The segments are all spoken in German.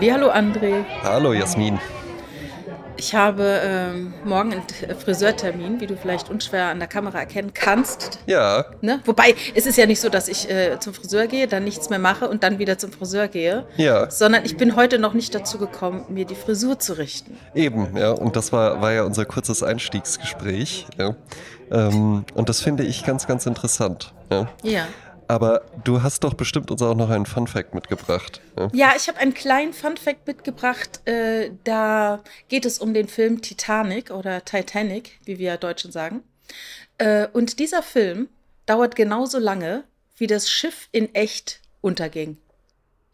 Hallo André. Hallo Jasmin. Ich habe ähm, morgen einen Friseurtermin, wie du vielleicht unschwer an der Kamera erkennen kannst. Ja. Ne? Wobei, es ist ja nicht so, dass ich äh, zum Friseur gehe, dann nichts mehr mache und dann wieder zum Friseur gehe. Ja. Sondern ich bin heute noch nicht dazu gekommen, mir die Frisur zu richten. Eben, ja. Und das war, war ja unser kurzes Einstiegsgespräch. Ja. Ähm, und das finde ich ganz, ganz interessant. Ja. Ja. Aber du hast doch bestimmt uns auch noch einen Fun Fact mitgebracht. Ja, ja ich habe einen kleinen Fun Fact mitgebracht. Äh, da geht es um den Film Titanic oder Titanic, wie wir Deutschen sagen. Äh, und dieser Film dauert genauso lange, wie das Schiff in echt unterging.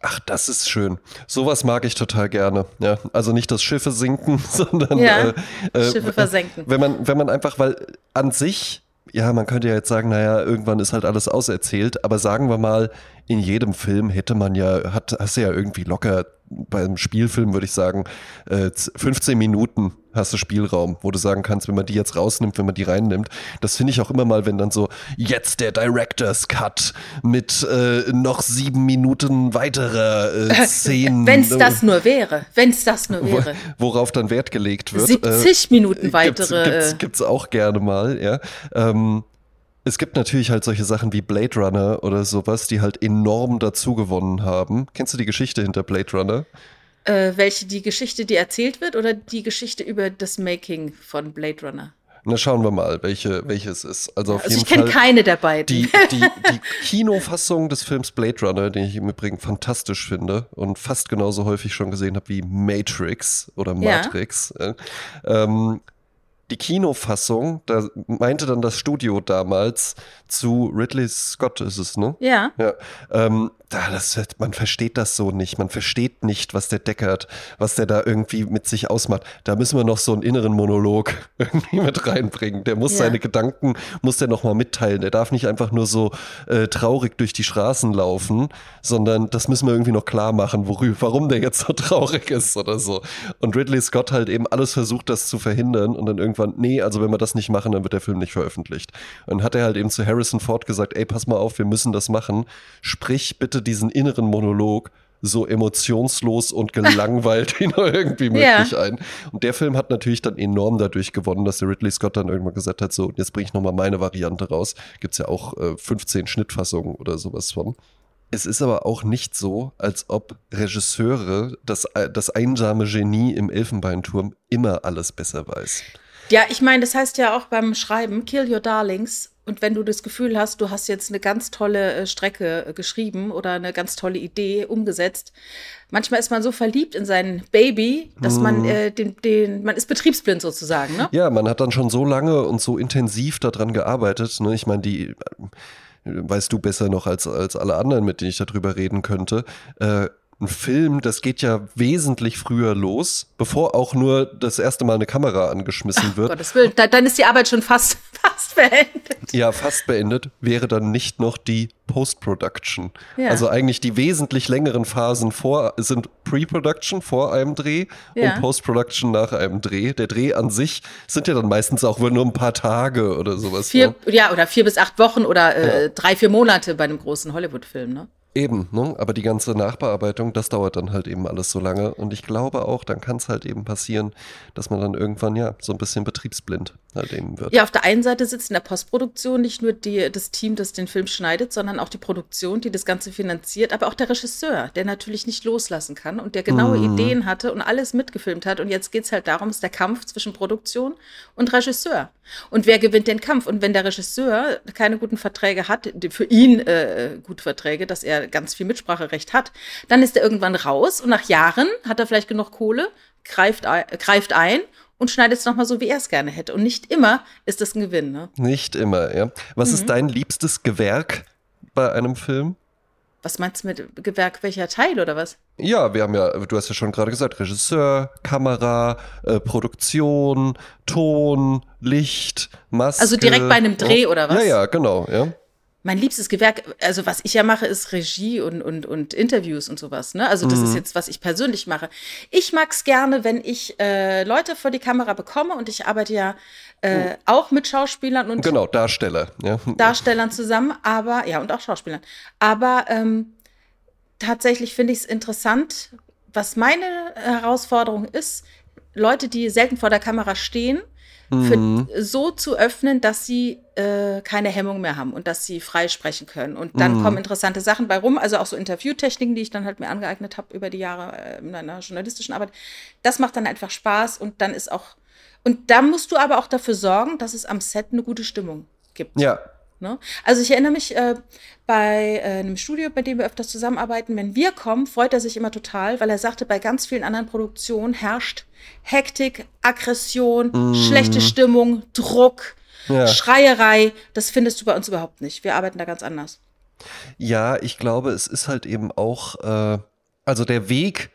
Ach, das ist schön. Sowas mag ich total gerne. Ja, also nicht, dass Schiffe sinken, sondern ja, äh, Schiffe versenken. Wenn man, wenn man einfach, weil an sich ja, man könnte ja jetzt sagen, naja, irgendwann ist halt alles auserzählt, aber sagen wir mal, in jedem Film hätte man ja, hat, hast du ja irgendwie locker beim Spielfilm würde ich sagen, 15 äh, Minuten hast du Spielraum, wo du sagen kannst, wenn man die jetzt rausnimmt, wenn man die reinnimmt. Das finde ich auch immer mal, wenn dann so, jetzt der Director's Cut mit äh, noch sieben Minuten weiterer äh, Szenen. wenn es das nur wäre, wenn es das nur wäre. Worauf dann Wert gelegt wird. 70 äh, Minuten weitere. Gibt's, gibt's, gibt's auch gerne mal, ja. Ähm, es gibt natürlich halt solche Sachen wie Blade Runner oder sowas, die halt enorm dazu gewonnen haben. Kennst du die Geschichte hinter Blade Runner? Äh, welche die Geschichte, die erzählt wird, oder die Geschichte über das Making von Blade Runner? Na, schauen wir mal, welche, welche es ist. Also, auf also jeden ich kenne keine der beiden. Die, die, die Kinofassung des Films Blade Runner, den ich im Übrigen fantastisch finde und fast genauso häufig schon gesehen habe wie Matrix oder Matrix. Ja. Ähm, die Kinofassung, da meinte dann das Studio damals zu Ridley Scott ist es, ne? Ja. Ja. Ähm, das, man versteht das so nicht. Man versteht nicht, was der Deckert, was der da irgendwie mit sich ausmacht. Da müssen wir noch so einen inneren Monolog irgendwie mit reinbringen. Der muss ja. seine Gedanken, muss der nochmal mitteilen. Der darf nicht einfach nur so äh, traurig durch die Straßen laufen, sondern das müssen wir irgendwie noch klar machen, worüber, warum der jetzt so traurig ist oder so. Und Ridley Scott halt eben alles versucht, das zu verhindern und dann irgendwann, nee, also wenn wir das nicht machen, dann wird der Film nicht veröffentlicht. Und dann hat er halt eben zu Harrison Ford gesagt, ey, pass mal auf, wir müssen das machen. Sprich bitte diesen inneren Monolog so emotionslos und gelangweilt wie nur irgendwie möglich ja. ein. Und der Film hat natürlich dann enorm dadurch gewonnen, dass der Ridley Scott dann irgendwann gesagt hat, so, jetzt bringe ich nochmal meine Variante raus. Gibt es ja auch äh, 15 Schnittfassungen oder sowas von. Es ist aber auch nicht so, als ob Regisseure, das, äh, das einsame Genie im Elfenbeinturm, immer alles besser weiß. Ja, ich meine, das heißt ja auch beim Schreiben, Kill Your Darlings. Und wenn du das Gefühl hast, du hast jetzt eine ganz tolle äh, Strecke äh, geschrieben oder eine ganz tolle Idee umgesetzt, manchmal ist man so verliebt in sein Baby, dass mhm. man äh, den, den, man ist betriebsblind sozusagen, ne? Ja, man hat dann schon so lange und so intensiv daran gearbeitet. Ne? Ich meine, die äh, weißt du besser noch als, als alle anderen, mit denen ich darüber reden könnte. Äh, ein Film, das geht ja wesentlich früher los, bevor auch nur das erste Mal eine Kamera angeschmissen wird. Ach, Gottes Willen, da, dann ist die Arbeit schon fast, fast beendet. Ja, fast beendet wäre dann nicht noch die Post-Production. Ja. Also eigentlich die wesentlich längeren Phasen vor sind Pre-Production vor einem Dreh ja. und Post-Production nach einem Dreh. Der Dreh an sich sind ja dann meistens auch nur ein paar Tage oder sowas. Vier, ja. ja oder vier bis acht Wochen oder äh, drei, vier Monate bei einem großen Hollywood-Film, ne? Eben, ne? aber die ganze Nachbearbeitung, das dauert dann halt eben alles so lange. Und ich glaube auch, dann kann es halt eben passieren, dass man dann irgendwann ja so ein bisschen betriebsblind halt eben wird. Ja, auf der einen Seite sitzt in der Postproduktion nicht nur die, das Team, das den Film schneidet, sondern auch die Produktion, die das Ganze finanziert, aber auch der Regisseur, der natürlich nicht loslassen kann und der genaue mhm. Ideen hatte und alles mitgefilmt hat. Und jetzt geht es halt darum, es ist der Kampf zwischen Produktion und Regisseur. Und wer gewinnt den Kampf? Und wenn der Regisseur keine guten Verträge hat, für ihn äh, gute Verträge, dass er ganz viel Mitspracherecht hat, dann ist er irgendwann raus und nach Jahren hat er vielleicht genug Kohle, greift, greift ein und schneidet es nochmal so, wie er es gerne hätte. Und nicht immer ist das ein Gewinn. Ne? Nicht immer, ja. Was mhm. ist dein liebstes Gewerk bei einem Film? Was meinst du mit Gewerk? Welcher Teil oder was? Ja, wir haben ja, du hast ja schon gerade gesagt, Regisseur, Kamera, äh, Produktion, Ton, Licht, Maske. Also direkt bei einem Dreh oh, oder was? Ja, ja, genau, ja. Mein liebstes Gewerk, also was ich ja mache, ist Regie und, und, und Interviews und sowas. Ne? Also das mhm. ist jetzt, was ich persönlich mache. Ich mag es gerne, wenn ich äh, Leute vor die Kamera bekomme und ich arbeite ja äh, mhm. auch mit Schauspielern und genau Darsteller, ja. Darstellern zusammen, aber ja und auch Schauspielern. Aber ähm, tatsächlich finde ich es interessant, was meine Herausforderung ist, Leute, die selten vor der Kamera stehen, mhm. so zu öffnen, dass sie äh, keine Hemmung mehr haben und dass sie frei sprechen können. Und dann mhm. kommen interessante Sachen bei rum, also auch so Interviewtechniken, die ich dann halt mir angeeignet habe über die Jahre äh, in einer journalistischen Arbeit. Das macht dann einfach Spaß und dann ist auch, und da musst du aber auch dafür sorgen, dass es am Set eine gute Stimmung gibt. Ja, Ne? Also ich erinnere mich äh, bei äh, einem Studio, bei dem wir öfters zusammenarbeiten, wenn wir kommen, freut er sich immer total, weil er sagte, bei ganz vielen anderen Produktionen herrscht Hektik, Aggression, mm. schlechte Stimmung, Druck, ja. Schreierei. Das findest du bei uns überhaupt nicht. Wir arbeiten da ganz anders. Ja, ich glaube, es ist halt eben auch, äh, also der Weg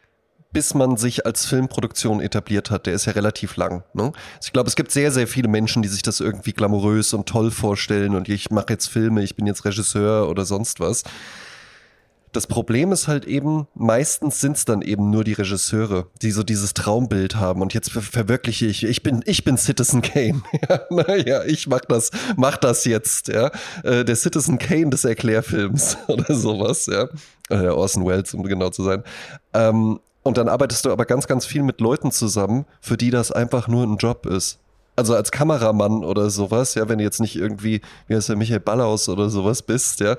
bis man sich als Filmproduktion etabliert hat, der ist ja relativ lang. Ne? Also ich glaube, es gibt sehr, sehr viele Menschen, die sich das irgendwie glamourös und toll vorstellen und ich mache jetzt Filme, ich bin jetzt Regisseur oder sonst was. Das Problem ist halt eben, meistens sind es dann eben nur die Regisseure, die so dieses Traumbild haben und jetzt ver verwirkliche ich, ich bin, ich bin Citizen Kane. ja, naja, ich mach das, mach das jetzt, ja. Äh, der Citizen Kane des Erklärfilms oder sowas, ja. Äh, Orson Welles, um genau zu sein. Ähm, und dann arbeitest du aber ganz, ganz viel mit Leuten zusammen, für die das einfach nur ein Job ist. Also als Kameramann oder sowas, ja, wenn du jetzt nicht irgendwie, wie heißt der, Michael Ballaus oder sowas bist, ja,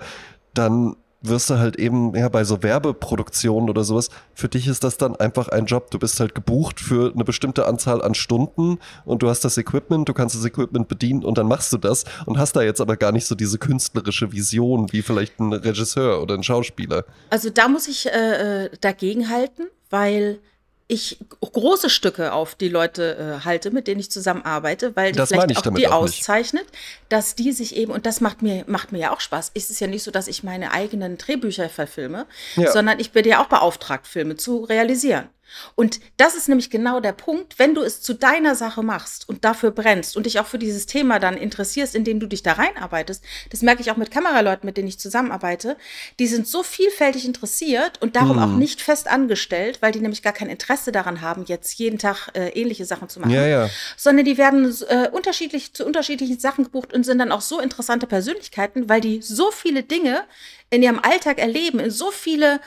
dann wirst du halt eben, ja, bei so Werbeproduktionen oder sowas, für dich ist das dann einfach ein Job. Du bist halt gebucht für eine bestimmte Anzahl an Stunden und du hast das Equipment, du kannst das Equipment bedienen und dann machst du das und hast da jetzt aber gar nicht so diese künstlerische Vision wie vielleicht ein Regisseur oder ein Schauspieler. Also da muss ich äh, äh dagegen halten, weil ich große Stücke auf die Leute äh, halte, mit denen ich zusammenarbeite, weil die das vielleicht auch die auch auszeichnet, dass die sich eben, und das macht mir, macht mir ja auch Spaß. Es ist ja nicht so, dass ich meine eigenen Drehbücher verfilme, ja. sondern ich bin ja auch beauftragt, Filme zu realisieren. Und das ist nämlich genau der Punkt, wenn du es zu deiner Sache machst und dafür brennst und dich auch für dieses Thema dann interessierst, indem du dich da reinarbeitest. Das merke ich auch mit Kameraleuten, mit denen ich zusammenarbeite. Die sind so vielfältig interessiert und darum hm. auch nicht fest angestellt, weil die nämlich gar kein Interesse daran haben, jetzt jeden Tag äh, ähnliche Sachen zu machen. Ja, ja. Sondern die werden äh, unterschiedlich zu unterschiedlichen Sachen gebucht und sind dann auch so interessante Persönlichkeiten, weil die so viele Dinge in ihrem Alltag erleben, in so viele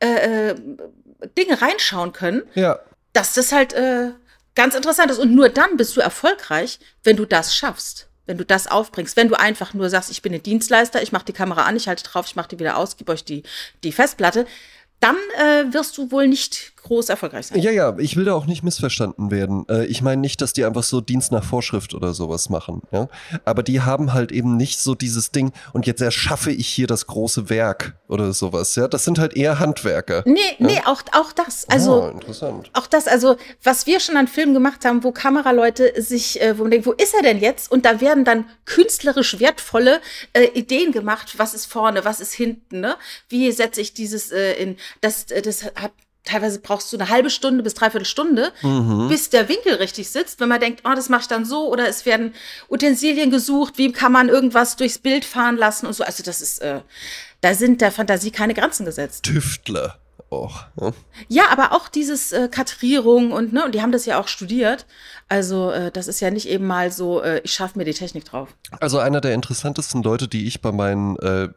äh, äh Dinge reinschauen können, ja. dass das halt äh, ganz interessant ist. Und nur dann bist du erfolgreich, wenn du das schaffst. Wenn du das aufbringst, wenn du einfach nur sagst, ich bin ein Dienstleister, ich mache die Kamera an, ich halte drauf, ich mache die wieder aus, gebe euch die, die Festplatte, dann äh, wirst du wohl nicht groß erfolgreich sein. Ja, ja, ich will da auch nicht missverstanden werden. Äh, ich meine nicht, dass die einfach so Dienst nach Vorschrift oder sowas machen. Ja? Aber die haben halt eben nicht so dieses Ding und jetzt erschaffe ich hier das große Werk oder sowas. Ja, das sind halt eher Handwerker. Nee, ja? nee, auch, auch das. Also, ah, interessant. Auch das, also, was wir schon an Filmen gemacht haben, wo Kameraleute sich, äh, wo man denkt, wo ist er denn jetzt? Und da werden dann künstlerisch wertvolle äh, Ideen gemacht. Was ist vorne, was ist hinten, ne? Wie setze ich dieses äh, in, das, äh, das hat teilweise brauchst du eine halbe Stunde bis dreiviertel Stunde, mhm. bis der Winkel richtig sitzt. Wenn man denkt, oh, das mache ich dann so, oder es werden Utensilien gesucht, wie kann man irgendwas durchs Bild fahren lassen und so. Also das ist, äh, da sind der Fantasie keine Grenzen gesetzt. Tüftler auch. Ja, ja aber auch dieses äh, Kadrierung und ne, und die haben das ja auch studiert. Also äh, das ist ja nicht eben mal so, äh, ich schaffe mir die Technik drauf. Also einer der interessantesten Leute, die ich bei meinen, äh,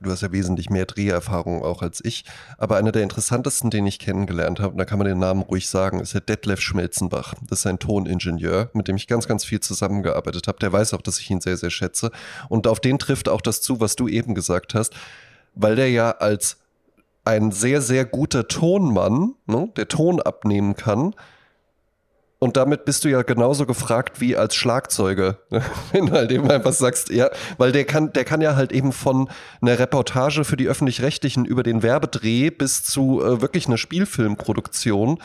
du hast ja wesentlich mehr Dreherfahrung auch als ich, aber einer der interessantesten, den ich kennengelernt habe, und da kann man den Namen ruhig sagen, ist der Detlef Schmelzenbach. Das ist ein Toningenieur, mit dem ich ganz, ganz viel zusammengearbeitet habe. Der weiß auch, dass ich ihn sehr, sehr schätze. Und auf den trifft auch das zu, was du eben gesagt hast, weil der ja als ein sehr, sehr guter Tonmann, ne, der Ton abnehmen kann, und damit bist du ja genauso gefragt wie als Schlagzeuger. Wenn du halt eben einfach sagst, ja, weil der kann, der kann ja halt eben von einer Reportage für die Öffentlich-Rechtlichen über den Werbedreh bis zu äh, wirklich einer Spielfilmproduktion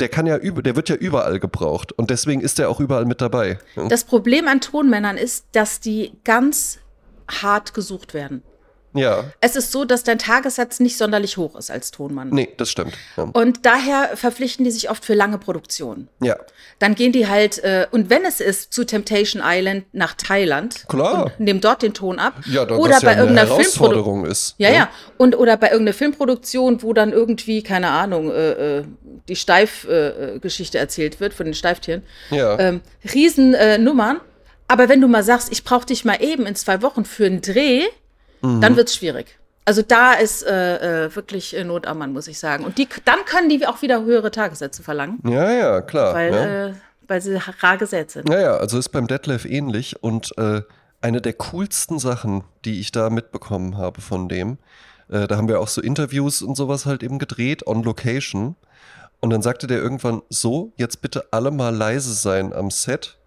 der kann ja der wird ja überall gebraucht und deswegen ist er auch überall mit dabei. Das Problem an Tonmännern ist, dass die ganz hart gesucht werden. Ja. Es ist so, dass dein Tagessatz nicht sonderlich hoch ist als Tonmann. Nee, das stimmt. Ja. Und daher verpflichten die sich oft für lange Produktionen. ja. Dann gehen die halt, äh, und wenn es ist, zu Temptation Island nach Thailand. Klar. Und nehmen dort den Ton ab. Ja, da oder das bei ja eine irgendeiner Filmproduktion. Herausforderung ist. Ja, ne? ja. Und oder bei irgendeiner Filmproduktion, wo dann irgendwie, keine Ahnung, äh, äh, die Steif-Geschichte äh, Geschichte erzählt wird von den Steiftieren. Ja. Ähm, Riesen äh, Nummern. Aber wenn du mal sagst, ich brauche dich mal eben in zwei Wochen für einen Dreh, Mhm. dann wird's schwierig. Also da ist äh, äh, wirklich äh, Not am Mann, muss ich sagen. Und die, dann können die auch wieder höhere Tagessätze verlangen, ja, ja, klar. weil, ja. äh, weil sie rar gesät sind. Ja, ja, also ist beim Detlef ähnlich und äh, eine der coolsten Sachen, die ich da mitbekommen habe von dem, äh, da haben wir auch so Interviews und sowas halt eben gedreht, on location. Und dann sagte der irgendwann, so, jetzt bitte alle mal leise sein am Set.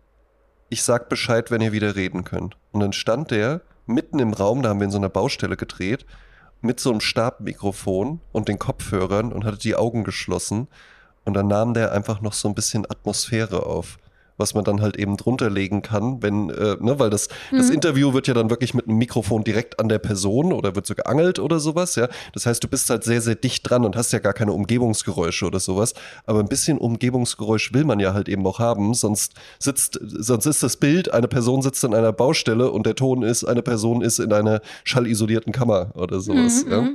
Ich sag Bescheid, wenn ihr wieder reden könnt. Und dann stand der mitten im Raum, da haben wir in so einer Baustelle gedreht, mit so einem Stabmikrofon und den Kopfhörern und hatte die Augen geschlossen. Und dann nahm der einfach noch so ein bisschen Atmosphäre auf, was man dann halt eben drunter legen kann, wenn, äh, ne, weil das, das Interview wird ja dann wirklich mit einem Mikrofon direkt an der Person oder wird so geangelt oder sowas, ja. Das heißt, du bist halt sehr, sehr dicht dran und hast ja gar keine Umgebungsgeräusche oder sowas. Aber ein bisschen Umgebungsgeräusch will man ja halt eben auch haben, sonst sitzt, sonst ist das Bild, eine Person sitzt in einer Baustelle und der Ton ist, eine Person ist in einer schallisolierten Kammer oder sowas, ja.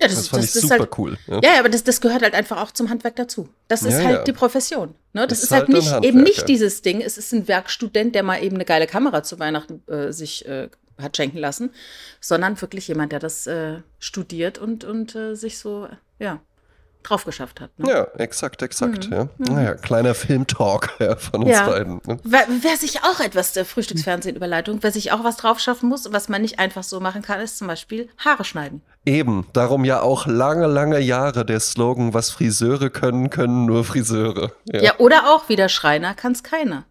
Ja, Das fand ich ist super halt, cool. Ja. Ja, aber das, das gehört halt einfach auch zum Handwerk dazu. Das ist Ja, halt ja. die Profession. Ne? Das Ist ist, halt, halt nicht, eben nicht dieses Ding. Es ist ein Werkstudent, der mal eben eine geile Kamera zu Weihnachten äh, sich äh, hat schenken lassen, sondern wirklich jemand, der das äh, studiert und, und äh, sich so, ja, drauf geschafft hat. Ne? Ja, exakt, exakt. Ja. Naja, kleiner Filmtalk ja, von uns Ja. beiden. Ne? Wer, wer sich auch etwas der Frühstücksfernsehen-Überleitung, wer sich auch was drauf schaffen muss, was man nicht einfach so machen kann, ist zum Beispiel Haare schneiden. Eben, darum ja auch lange, lange Jahre der Slogan, was Friseure können, können nur Friseure. Ja, Ja, oder auch wieder Schreiner kann es keiner.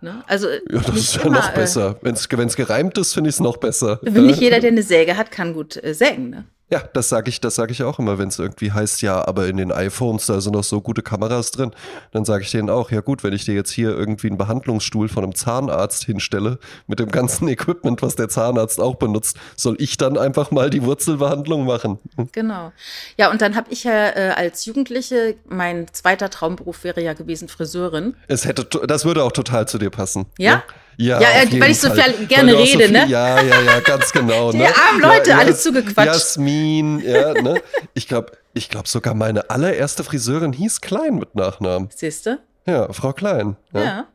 Ne? Also Ja, das ist ja immer, noch besser. Wenn es gereimt ist, finde ich es noch besser. Äh, nicht jeder, der eine Säge hat, kann gut äh, sägen. Ne? Ja, das sage ich, das sage ich auch immer, wenn es irgendwie heißt, ja, aber in den iPhones, da sind noch so gute Kameras drin. Dann sage ich denen auch, ja gut, wenn ich dir jetzt hier irgendwie einen Behandlungsstuhl von einem Zahnarzt hinstelle, mit dem ganzen Equipment, was der Zahnarzt auch benutzt, soll ich dann einfach mal die Wurzelbehandlung machen? Genau. Ja, und dann habe ich ja äh, als Jugendliche, mein zweiter Traumberuf wäre ja gewesen Friseurin. Es hätte, das würde auch total zu dir passen. Ja? Ne? Ja, Ja, äh, weil ich so Fall. gerne auch so rede, viel, ne? Ja, ja, ja, ganz genau. Die ne? armen Leute, ja, alle Jas- zugequatscht. Jasmin, ja, ne? Ich glaube, ich glaube sogar meine allererste Friseurin hieß Klein mit Nachnamen. Siehst du? Ja, Frau Klein. Ja. Ja.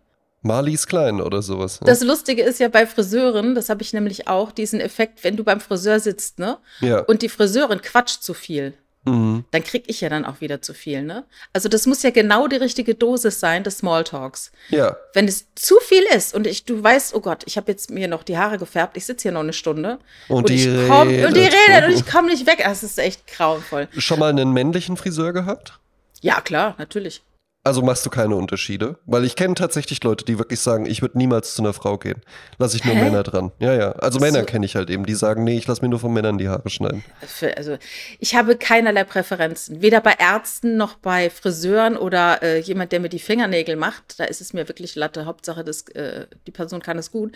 Marlies Klein oder sowas. ne? Das Lustige ist ja bei Friseuren, das habe ich nämlich auch, diesen Effekt, wenn du beim Friseur sitzt, ne? Ja. Und die Friseurin quatscht zu viel. Mhm. Dann krieg ich ja dann auch wieder zu viel, ne? Also das muss ja genau die richtige Dosis sein des Smalltalks. Ja. Wenn es zu viel ist und ich, du weißt, oh Gott, ich habe jetzt mir noch die Haare gefärbt, ich sitze hier noch eine Stunde Und die ich komm, und die redet. redet und ich komme nicht weg. Das ist echt grauenvoll. Schon mal einen männlichen Friseur gehabt? Ja, klar, natürlich. Also machst du keine Unterschiede? Weil ich kenne tatsächlich Leute, die wirklich sagen, ich würde niemals zu einer Frau gehen. Lass ich nur Hä? Männer dran. Ja, ja. Also Männer So. kenne ich halt eben, die sagen, nee, ich lass mir nur von Männern die Haare schneiden. Für, also ich habe keinerlei Präferenzen. Weder bei Ärzten noch bei Friseuren oder äh, jemand, der mir die Fingernägel macht. Da ist es mir wirklich Latte. Hauptsache, das, äh, die Person kann es gut.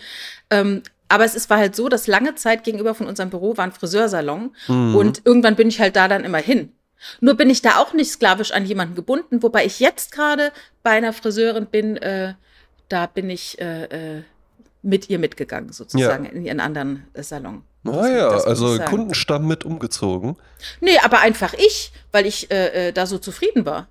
Ähm, aber es ist, war halt so, dass lange Zeit gegenüber von unserem Büro war ein Friseursalon. Und irgendwann bin ich halt da dann immer hin. Nur bin ich da auch nicht sklavisch an jemanden gebunden, wobei ich jetzt gerade bei einer Friseurin bin, äh, da bin ich äh, äh, mit ihr mitgegangen, sozusagen, in ihren anderen äh, Salon. Naja, muss also. Kundenstamm mit umgezogen. Nee, aber einfach ich, weil ich äh, äh, da so zufrieden war.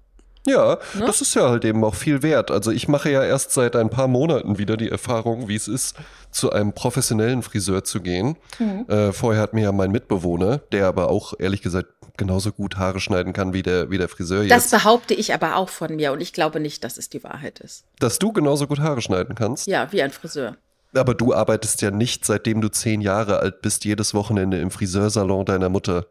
Ja, Ne? das ist ja halt eben auch viel wert. Also ich mache ja erst seit ein paar Monaten wieder die Erfahrung, wie es ist, zu einem professionellen Friseur zu gehen. Mhm. Äh, vorher hat mir ja mein Mitbewohner, der aber auch ehrlich gesagt genauso gut Haare schneiden kann wie der, wie der Friseur Das jetzt, behaupte ich aber auch von mir und ich glaube nicht, dass es die Wahrheit ist. dass du genauso gut Haare schneiden kannst. Ja, wie ein Friseur. Aber du arbeitest ja nicht, seitdem du zehn Jahre alt bist, jedes Wochenende im Friseursalon deiner Mutter.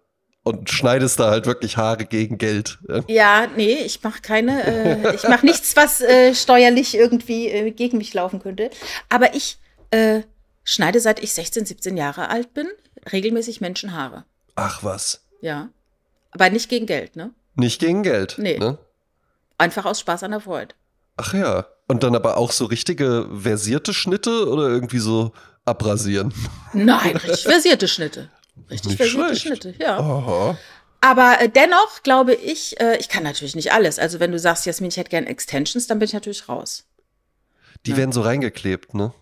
Und schneidest da halt wirklich Haare gegen Geld. Ja, nee, ich mache keine, äh, ich mache nichts, was äh, steuerlich irgendwie äh, gegen mich laufen könnte. Aber ich äh, schneide, seit ich 16, 17 Jahre alt bin, regelmäßig Menschenhaare. Ach was. Ja. Aber nicht gegen Geld, ne? Nicht gegen Geld. Nee. Ne? Einfach aus Spaß an der Freude. Ach ja. Und dann aber auch so richtige versierte Schnitte oder irgendwie so abrasieren? Nein, richtig versierte Schnitte. Richtig versierte. Schnitte, ja. Aha. Aber äh, dennoch glaube ich, äh, ich kann natürlich nicht alles. Also wenn du sagst, Jasmin, ich hätte gerne Extensions, dann bin ich natürlich raus. Die werden so reingeklebt, ne?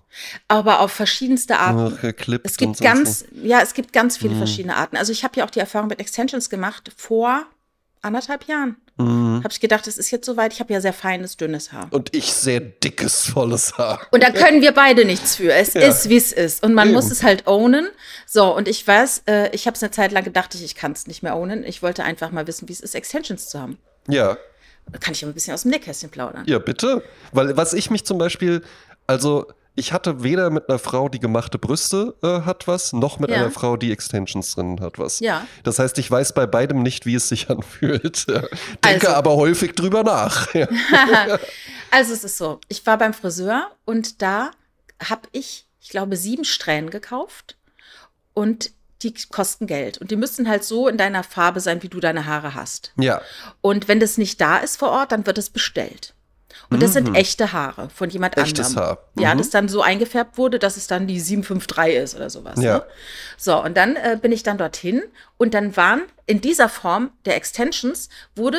Aber auf verschiedenste Arten. Geklippt Es gibt und so. ganz, ja, es gibt ganz Mhm. viele verschiedene Arten. Also ich habe ja auch die Erfahrung mit Extensions gemacht vor anderthalb Jahren. Mhm. Habe ich gedacht, es ist jetzt soweit. Ich habe ja sehr feines, dünnes Haar. Und ich sehr dickes, volles Haar. Und da können wir beide nichts für. Es Ja. ist, wie es ist. Und man Eben. muss es halt ownen. So, und ich weiß, äh, ich habe es eine Zeit lang gedacht, ich, ich kann es nicht mehr ownen. Ich wollte einfach mal wissen, wie es ist, Extensions zu haben. Ja, Da kann ich ja ein bisschen aus dem Nähkästchen plaudern. ja, bitte. Weil was ich mich zum Beispiel, also ich hatte weder mit einer Frau, die gemachte Brüste äh, hat was, noch mit Ja. einer Frau, die Extensions drin hat was. Ja. Das heißt, ich weiß bei beidem nicht, wie es sich anfühlt. Denke Also. aber häufig drüber nach. Ja. Also es ist so, ich war beim Friseur und da habe ich, ich glaube, sieben Strähnen gekauft und die kosten Geld. Und die müssen halt so in deiner Farbe sein, wie du deine Haare hast. ja. Und wenn das nicht da ist vor Ort, dann wird es bestellt. Und das sind echte Haare von jemand Mhm. Echtes anderem. Haar. Ja, Mhm. das dann so eingefärbt wurde, dass es dann die 753 ist oder sowas. Ja. Ne? So, und dann äh, bin ich dann dorthin und dann waren in dieser Form der Extensions wurde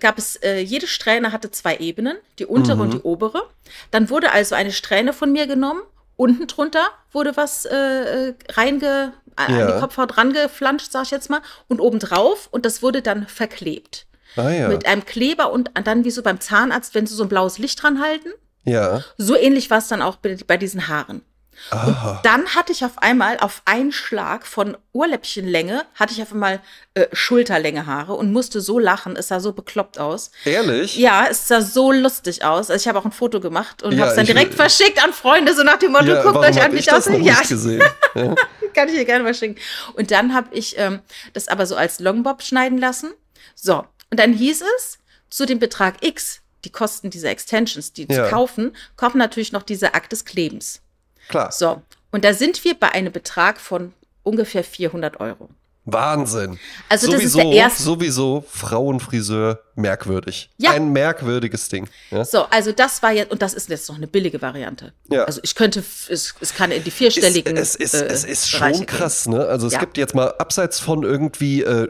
gab es, äh, jede Strähne hatte zwei Ebenen, die untere Mhm. und die obere. Dann wurde also eine Strähne von mir genommen, unten drunter wurde was äh, äh, reinge, an Ja. die Kopfhaut rangeflanscht, sag ich jetzt mal, und obendrauf und das wurde dann verklebt. Ah ja. Mit einem Kleber und dann wie so beim Zahnarzt, wenn sie so ein blaues Licht dran halten. ja. So ähnlich war es dann auch bei, bei diesen Haaren. Aha. Dann hatte ich auf einmal auf einen Schlag von Ohrläppchenlänge, hatte ich auf einmal äh, Schulterlänge Haare und musste so lachen. Es sah so bekloppt aus. Ehrlich? Ja, es sah so lustig aus. Also ich habe auch ein Foto gemacht und Ja, habe es dann direkt verschickt an Freunde, so nach dem Motto, Ja, guckt euch an, wie ich aussehe. Ja, nicht gesehen? Ja. kann ich dir gerne mal schicken. Und dann habe ich ähm, das aber so als Longbob schneiden lassen. So, und dann hieß es, zu dem Betrag X, die Kosten dieser Extensions, die Ja. zu kaufen, kommt natürlich noch dieser Akt des Klebens. Klar. So, und da sind wir bei einem Betrag von ungefähr 400 Euro. Wahnsinn. Also das ist sowieso, der erste- Sowieso Frauenfriseur merkwürdig. Ja. Ein merkwürdiges Ding. Ja. So, also das war jetzt, und das ist jetzt noch eine billige Variante. Ja. Also ich könnte, es, es kann in die vierstelligen. es, es, ist, äh, es ist Bereiche schon gehen. krass, ne? Also es Ja. gibt jetzt mal abseits von irgendwie äh,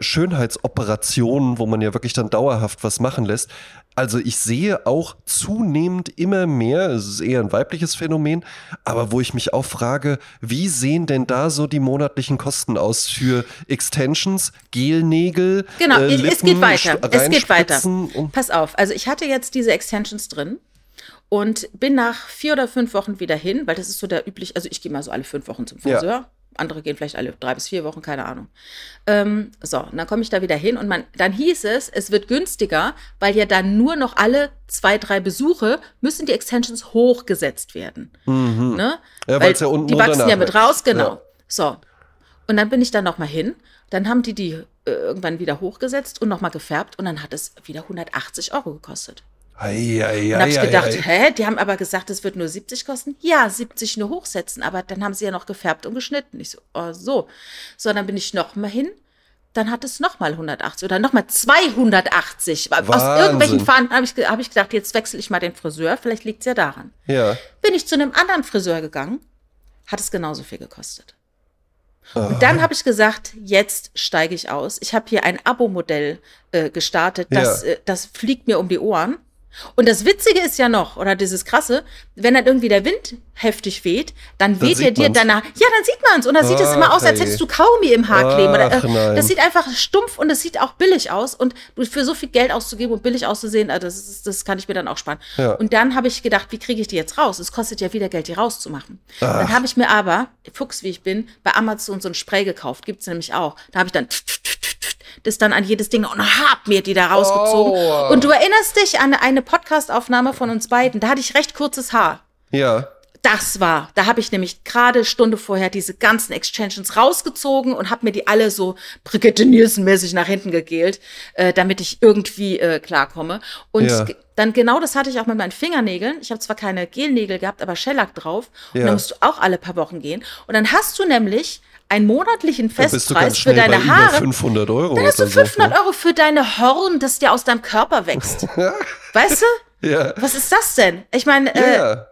Schönheitsoperationen, wo man ja wirklich dann dauerhaft was machen lässt. Also ich sehe auch zunehmend immer mehr, es ist eher ein weibliches Phänomen, aber wo ich mich auch frage, wie sehen denn da so die monatlichen Kosten aus für Extensions, Gelnägel, Genau, äh, es- es Lippen, geht weiter. Es geht weiter. Pass auf, also ich hatte jetzt diese Extensions drin und bin nach vier oder fünf Wochen wieder hin, weil das ist so der üblich, also ich gehe mal so alle fünf Wochen zum Ja. Andere gehen vielleicht alle drei bis vier Wochen, keine Ahnung. Ähm, so, und dann komme ich da wieder hin und man, dann hieß es, es wird günstiger, weil ja dann nur noch alle zwei, drei Besuche müssen die Extensions hochgesetzt werden. Mhm. Ne? Ja, Weil ja unten die wachsen ja mit raus, genau. Ja. So. Und dann bin ich da noch mal hin. Dann haben die die äh, irgendwann wieder hochgesetzt und noch mal gefärbt und dann hat es wieder 180 Euro gekostet. Ei, ei, Und habe ich gedacht, hä, die haben aber gesagt, es wird nur 70 kosten. Ja, 70 nur hochsetzen, aber dann haben sie ja noch gefärbt und geschnitten. Ich so, oh, so. So, dann bin ich noch mal hin. Dann hat es noch mal 180 oder noch mal 280. Aus Wahnsinn. irgendwelchen Fahren habe ich, hab ich gedacht, jetzt wechsle ich mal den Friseur. Vielleicht liegt es ja daran. Ja. Bin ich zu einem anderen Friseur gegangen, hat es genauso viel gekostet. Und dann habe ich gesagt, jetzt steige ich aus. Ich habe hier ein Abo-Modell äh, gestartet, das, Ja. äh, das fliegt mir um die Ohren. Und das Witzige ist ja noch, oder dieses Krasse, wenn dann irgendwie der Wind heftig weht, dann Dann weht er dir man's. danach, ja, dann sieht man's. Und dann sieht es immer Ach, aus, als hättest du Kaugummi im Haar kleben. Oder, Ach, äh, das sieht einfach stumpf und es sieht auch billig aus. Und für so viel Geld auszugeben und billig auszusehen, äh, das, ist, das kann ich mir dann auch sparen. Ja. Und dann habe ich gedacht, wie kriege ich die jetzt raus? Es kostet ja wieder Geld, die rauszumachen. Dann habe ich mir aber, Fuchs wie ich bin, bei Amazon so ein Spray gekauft. Gibt's nämlich auch. Da habe ich dann das dann an jedes Ding und hab mir die da rausgezogen. Oh. Und du erinnerst dich an eine Podcastaufnahme von uns beiden. Da hatte ich recht kurzes Haar. Ja. Das war, da habe ich nämlich gerade Stunde vorher diese ganzen Extensions rausgezogen und habe mir die alle so Brigitte Nielsen-mäßig nach hinten gegelt, äh, damit ich irgendwie äh, klarkomme. Und Ja. dann genau das hatte ich auch mit meinen Fingernägeln. Ich habe zwar keine Gelnägel gehabt, aber Shellac drauf. Und Ja. da musst du auch alle paar Wochen gehen. Und dann hast du nämlich einen monatlichen Festpreis für deine Haare. 500 Euro. Dann hast du oder so, 500 Euro für deine Horn, das dir aus deinem Körper wächst. weißt du? Ja. Was ist das denn? Ich meine, äh, Ja.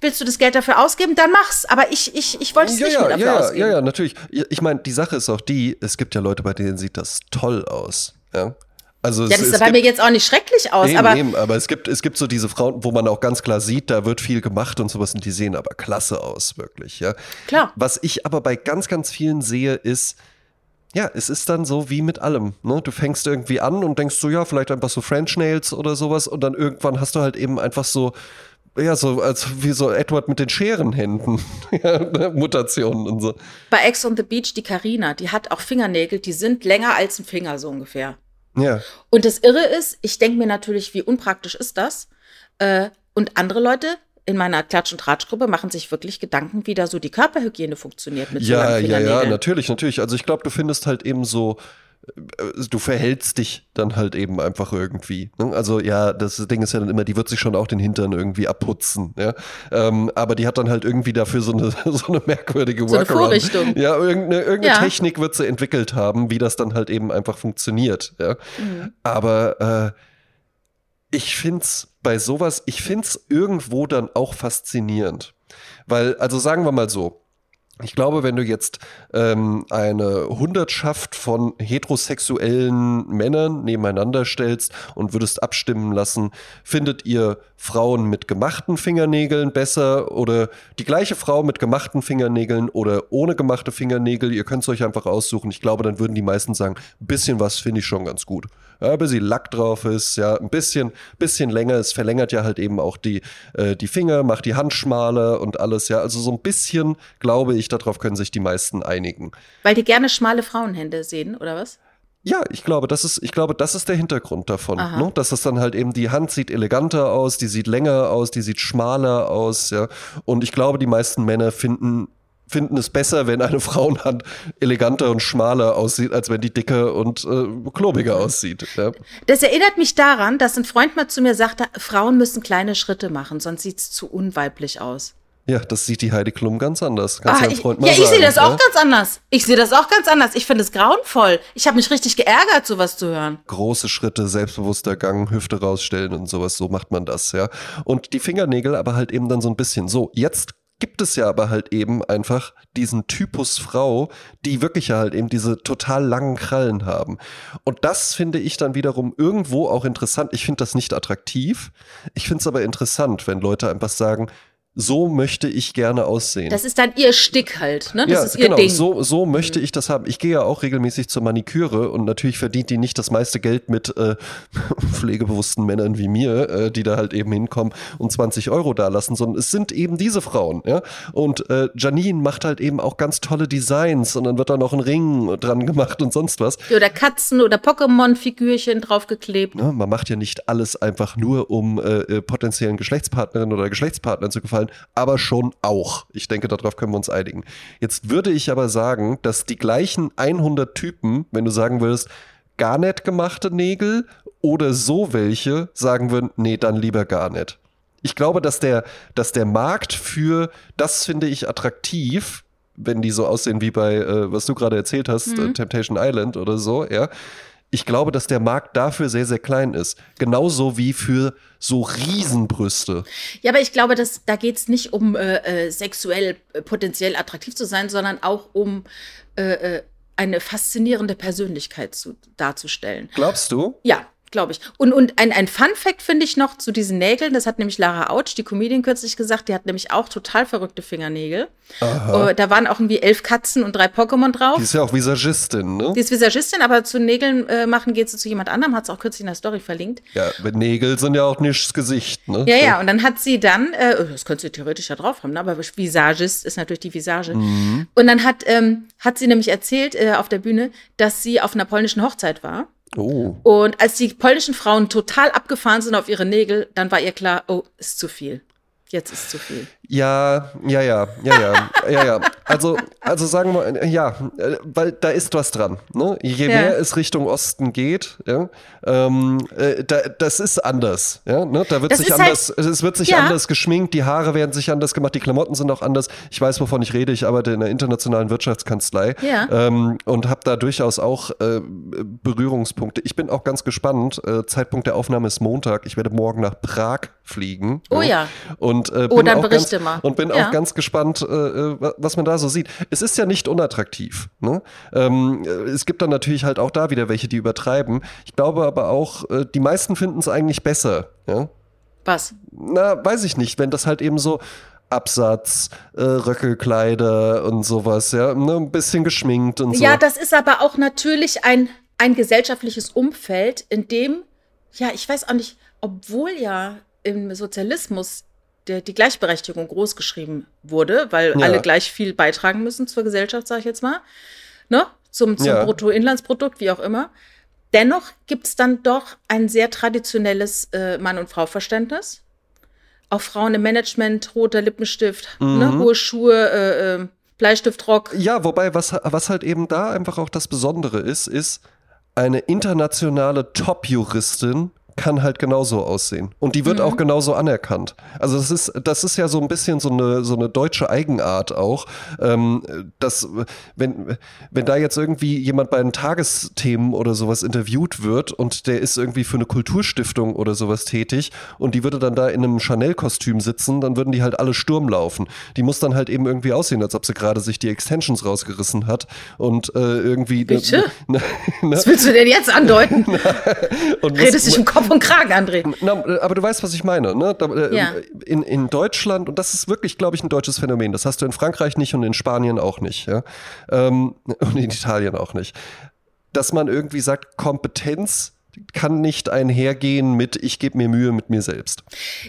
willst du das Geld dafür ausgeben, dann mach's. Aber ich, ich, ich wollte es ja, nicht ja, mehr dafür ja, ausgeben. ja, ja, natürlich. Ich meine, die Sache ist auch die, es gibt ja Leute, bei denen sieht das toll aus. Ja. Also Ja, es, das sah bei mir jetzt auch nicht schrecklich aus, Eben, aber eben, aber es gibt, es gibt so diese Frauen, wo man auch ganz klar sieht, da wird viel gemacht und sowas und die sehen aber klasse aus, wirklich, ja. Klar. Was ich aber bei ganz, ganz vielen sehe, ist, ja, es ist dann so wie mit allem. Ne? Du fängst irgendwie an und denkst so, ja, vielleicht einfach so French Nails oder sowas und dann irgendwann hast du halt eben einfach so, ja, so als wie so Edward mit den Scherenhänden. ja, ne, Mutationen und so. bei Ex on the Beach, die Karina, die hat auch Fingernägel, die sind länger als ein Finger so ungefähr. Ja. Und das Irre ist, ich denke mir natürlich, wie unpraktisch ist das? Äh, und andere Leute in meiner Klatsch- und Tratschgruppe machen sich wirklich Gedanken, wie da so die Körperhygiene funktioniert mit so Ja, langen ja, ja, natürlich, natürlich. Also ich glaube, du findest halt eben so, du verhältst dich dann halt eben einfach irgendwie. Ne? Also ja, das Ding ist ja dann immer, die wird sich schon auch den Hintern irgendwie abputzen. Ja? Ähm, aber die hat dann halt irgendwie dafür so eine, so eine merkwürdige So eine Workaround. Vorrichtung. Ja, irgendeine, irgendeine Ja. Technik wird sie entwickelt haben, wie das dann halt eben einfach funktioniert. Ja? Mhm. Aber äh, ich find's bei sowas, ich find's irgendwo dann auch faszinierend. Weil, also sagen wir mal so, ich glaube, wenn du jetzt ähm, eine Hundertschaft von heterosexuellen Männern nebeneinander stellst und würdest abstimmen lassen, findet ihr Frauen mit gemachten Fingernägeln besser oder die gleiche Frau mit gemachten Fingernägeln oder ohne gemachte Fingernägel, ihr könnt es euch einfach aussuchen. Ich glaube, dann würden die meisten sagen, ein bisschen was finde ich schon ganz gut. Ein bisschen Lack drauf ist, ja, ein bisschen, bisschen länger. Es verlängert ja halt eben auch die, äh, die Finger, macht die Hand schmaler und alles, ja. Also so ein bisschen, glaube ich, darauf können sich die meisten einigen. Weil die gerne schmale Frauenhände sehen, oder was? Ja, ich glaube, das ist, ich glaube, das ist der Hintergrund davon. Aha. Ne? Dass es dann halt eben, die Hand sieht eleganter aus, die sieht länger aus, die sieht schmaler aus, ja. Und ich glaube, die meisten Männer finden, finden es besser, wenn eine Frauenhand eleganter und schmaler aussieht, als wenn die dicker und äh, klobiger aussieht. Ja? Das erinnert mich daran, dass ein Freund mal zu mir sagte, Frauen müssen kleine Schritte machen, sonst sieht's zu unweiblich aus. ja, das sieht die Heidi Klum ganz anders. Kannst Ah, deinem ich, Freund mal ja, ich sehe das auch ja? ganz anders. Ich sehe das auch ganz anders. Ich finde es grauenvoll. Ich habe mich richtig geärgert, sowas zu hören. große Schritte, selbstbewusster Gang, Hüfte rausstellen und sowas, so macht man das, ja. Und die Fingernägel aber halt eben dann so ein bisschen so. Jetzt gibt es ja aber halt eben einfach diesen Typus Frau, die wirklich ja halt eben diese total langen Krallen haben. Und das finde ich dann wiederum irgendwo auch interessant. Ich finde das nicht attraktiv. Ich finde es aber interessant, wenn Leute einfach sagen, so möchte ich gerne aussehen. Das ist dann ihr Stick halt, ne? Das ja, ist ihr genau, Ding. so, so möchte ich das haben. Ich gehe ja auch regelmäßig zur Maniküre und natürlich verdient die nicht das meiste Geld mit äh, pflegebewussten Männern wie mir, äh, die da halt eben hinkommen und 20 Euro dalassen, sondern es sind eben diese Frauen. Ja? Und äh, Janine macht halt eben auch ganz tolle Designs und dann wird da noch ein Ring dran gemacht und sonst was. Oder Katzen oder Pokémon-Figürchen draufgeklebt. Ne, man macht ja nicht alles einfach nur, um äh, äh, potenziellen Geschlechtspartnerinnen oder Geschlechtspartnern zu gefallen, aber schon auch. Ich denke, darauf können wir uns einigen. Jetzt würde ich aber sagen, dass die gleichen 100 Typen, wenn du sagen würdest, gar nicht gemachte Nägel oder so welche, sagen würden, nee, dann lieber gar nicht. Ich glaube, dass der, dass der Markt für, das finde ich attraktiv, wenn die so aussehen wie bei, äh, was du gerade erzählt hast, äh, Temptation Island oder so, ja. Ich glaube, dass der Markt dafür sehr, sehr klein ist. Genauso wie für so Riesenbrüste. Ja, aber ich glaube, dass, da geht es nicht um äh, äh, sexuell äh, potenziell attraktiv zu sein, sondern auch um äh, äh, eine faszinierende Persönlichkeit zu, darzustellen. Glaubst du? Ja, glaube ich. Und, und ein, ein Fun-Fact finde ich noch zu diesen Nägeln, das hat nämlich Lara Autsch, die Comedian, kürzlich gesagt, die hat nämlich auch total verrückte Fingernägel. Äh, da waren auch irgendwie elf Katzen und drei Pokémon drauf. Die ist ja auch Visagistin, ne? Die ist Visagistin, aber zu Nägeln äh, machen geht sie zu jemand anderem, hat es auch kürzlich in der Story verlinkt. Ja, mit Nägel sind ja auch nicht das Gesicht, ne? Ja, ja, und dann hat sie dann, äh, oh, das könnte sie theoretisch ja drauf haben, ne? aber Visagist ist natürlich die Visage. Mhm. Und dann hat, ähm, hat sie nämlich erzählt äh, auf der Bühne, dass sie auf einer polnischen Hochzeit war. Oh. Und als die polnischen Frauen total abgefahren sind auf ihre Nägel, dann war ihr klar, oh, ist zu viel. Jetzt ist zu viel. Ja, ja, ja, ja, ja, ja, ja. Also, also sagen wir, ja, weil da ist was dran. Ne? Je Ja. mehr es Richtung Osten geht, ja, ähm, äh, da, das ist anders. Ja, ne? Da wird Das sich halt- anders, es wird sich Ja. anders geschminkt, die Haare werden sich anders gemacht, die Klamotten sind auch anders. Ich weiß, wovon ich rede. Ich arbeite in einer internationalen Wirtschaftskanzlei ähm, und habe da durchaus auch äh, Berührungspunkte. Ich bin auch ganz gespannt. Äh, Zeitpunkt der Aufnahme ist Montag. Ich werde morgen nach Prag fliegen. Oh ja. Und Und, äh, oh, dann auch berichte ganz, mal. Und bin Ja. auch ganz gespannt, äh, äh, wa- was man da so sieht. Es ist ja nicht unattraktiv. Ne? Ähm, äh, es gibt dann natürlich halt auch da wieder welche, die übertreiben. Ich glaube aber auch, äh, die meisten finden es eigentlich besser. Ja? Was? Na, weiß ich nicht, wenn das halt eben so Absatz, äh, Röckelkleider und sowas, ja, ne, ein bisschen geschminkt und so. Ja, das ist aber auch natürlich ein, ein gesellschaftliches Umfeld, in dem, ja, ich weiß auch nicht, obwohl ja im Sozialismus der, die Gleichberechtigung großgeschrieben wurde, weil Ja. alle gleich viel beitragen müssen zur Gesellschaft, sage ich jetzt mal, ne? zum, zum Ja. Bruttoinlandsprodukt, wie auch immer. Dennoch gibt es dann doch ein sehr traditionelles äh, Mann- und Frau-Verständnis. Auch Frauen im Management, roter Lippenstift, ne? hohe Schuhe, äh, äh, Bleistiftrock. Ja, wobei, was, was halt eben da einfach auch das Besondere ist, ist, eine internationale Top-Juristin kann halt genauso aussehen. Und die wird auch genauso anerkannt. Also das ist, das ist ja so ein bisschen so eine, so eine deutsche Eigenart auch. Ähm, dass, wenn, wenn da jetzt irgendwie jemand bei den Tagesthemen oder sowas interviewt wird und der ist irgendwie für eine Kulturstiftung oder sowas tätig und die würde dann da in einem Chanel-Kostüm sitzen, dann würden die halt alle Sturm laufen. Die muss dann halt eben irgendwie aussehen, als ob sie gerade sich die Extensions rausgerissen hat und äh, irgendwie. Bitte? Ne, ne, Was willst du denn jetzt andeuten? und Redest dich um Kopf und Kragen, André. na, aber du weißt, was ich meine. Ne? Da, äh, Ja. in, in Deutschland, und das ist wirklich, glaube ich, ein deutsches Phänomen, das hast du in Frankreich nicht und in Spanien auch nicht. Ja? Ähm, und in Italien auch nicht. Dass man irgendwie sagt, Kompetenz kann nicht einhergehen mit, ich gebe mir Mühe mit mir selbst.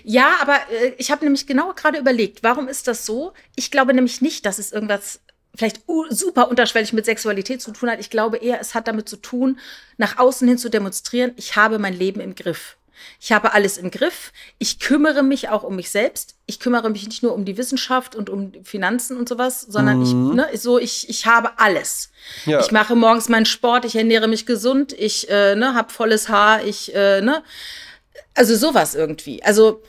Ja, aber äh, ich habe nämlich genau gerade überlegt, warum ist das so? Ich glaube nämlich nicht, dass es irgendwas vielleicht super unterschwellig mit Sexualität zu tun hat. Ich glaube eher, es hat damit zu tun, nach außen hin zu demonstrieren, ich habe mein Leben im Griff. Ich habe alles im Griff. Ich kümmere mich auch um mich selbst. Ich kümmere mich nicht nur um die Wissenschaft und um Finanzen und sowas, sondern ich, ne, so, ich, ich habe alles. Ja. Ich mache morgens meinen Sport, ich ernähre mich gesund, ich äh, ne, habe volles Haar, ich, äh, ne, also sowas irgendwie. Also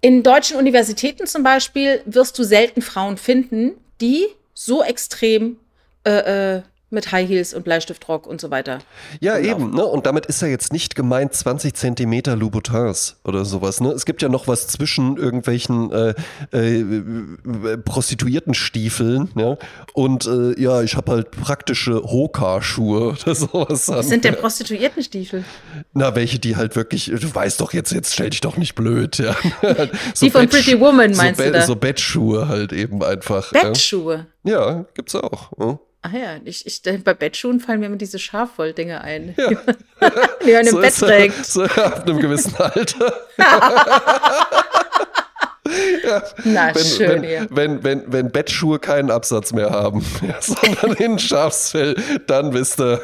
in deutschen Universitäten zum Beispiel wirst du selten Frauen finden, die so extrem äh, äh, mit High Heels und Bleistiftrock und so weiter. Ja, rumlaufen. eben, ne? Und damit ist ja jetzt nicht gemeint 20 Zentimeter Louboutins oder sowas, ne? Es gibt ja noch was zwischen irgendwelchen äh, äh, äh, Prostituiertenstiefeln, ja? Und äh, ja, ich habe halt praktische Hoka-Schuhe oder sowas. Was sind denn Prostituiertenstiefel? Na, welche, die halt wirklich, du weißt doch jetzt, jetzt stell dich doch nicht blöd, ja. Die von Pretty Woman, meinst so du da? So Bettschuhe halt eben einfach. Bettschuhe. Ja, gibt's auch. Ja. Ach ja, ich, ich, bei Bettschuhen fallen mir immer diese Schafwolldinger ein, Ja. die man im so Bett äh, trägt. So, ab einem gewissen Alter. Na, wenn, schön wenn, hier. wenn, wenn, wenn Bettschuhe keinen Absatz mehr haben, ja, sondern in Schafsfell, dann wisst ihr.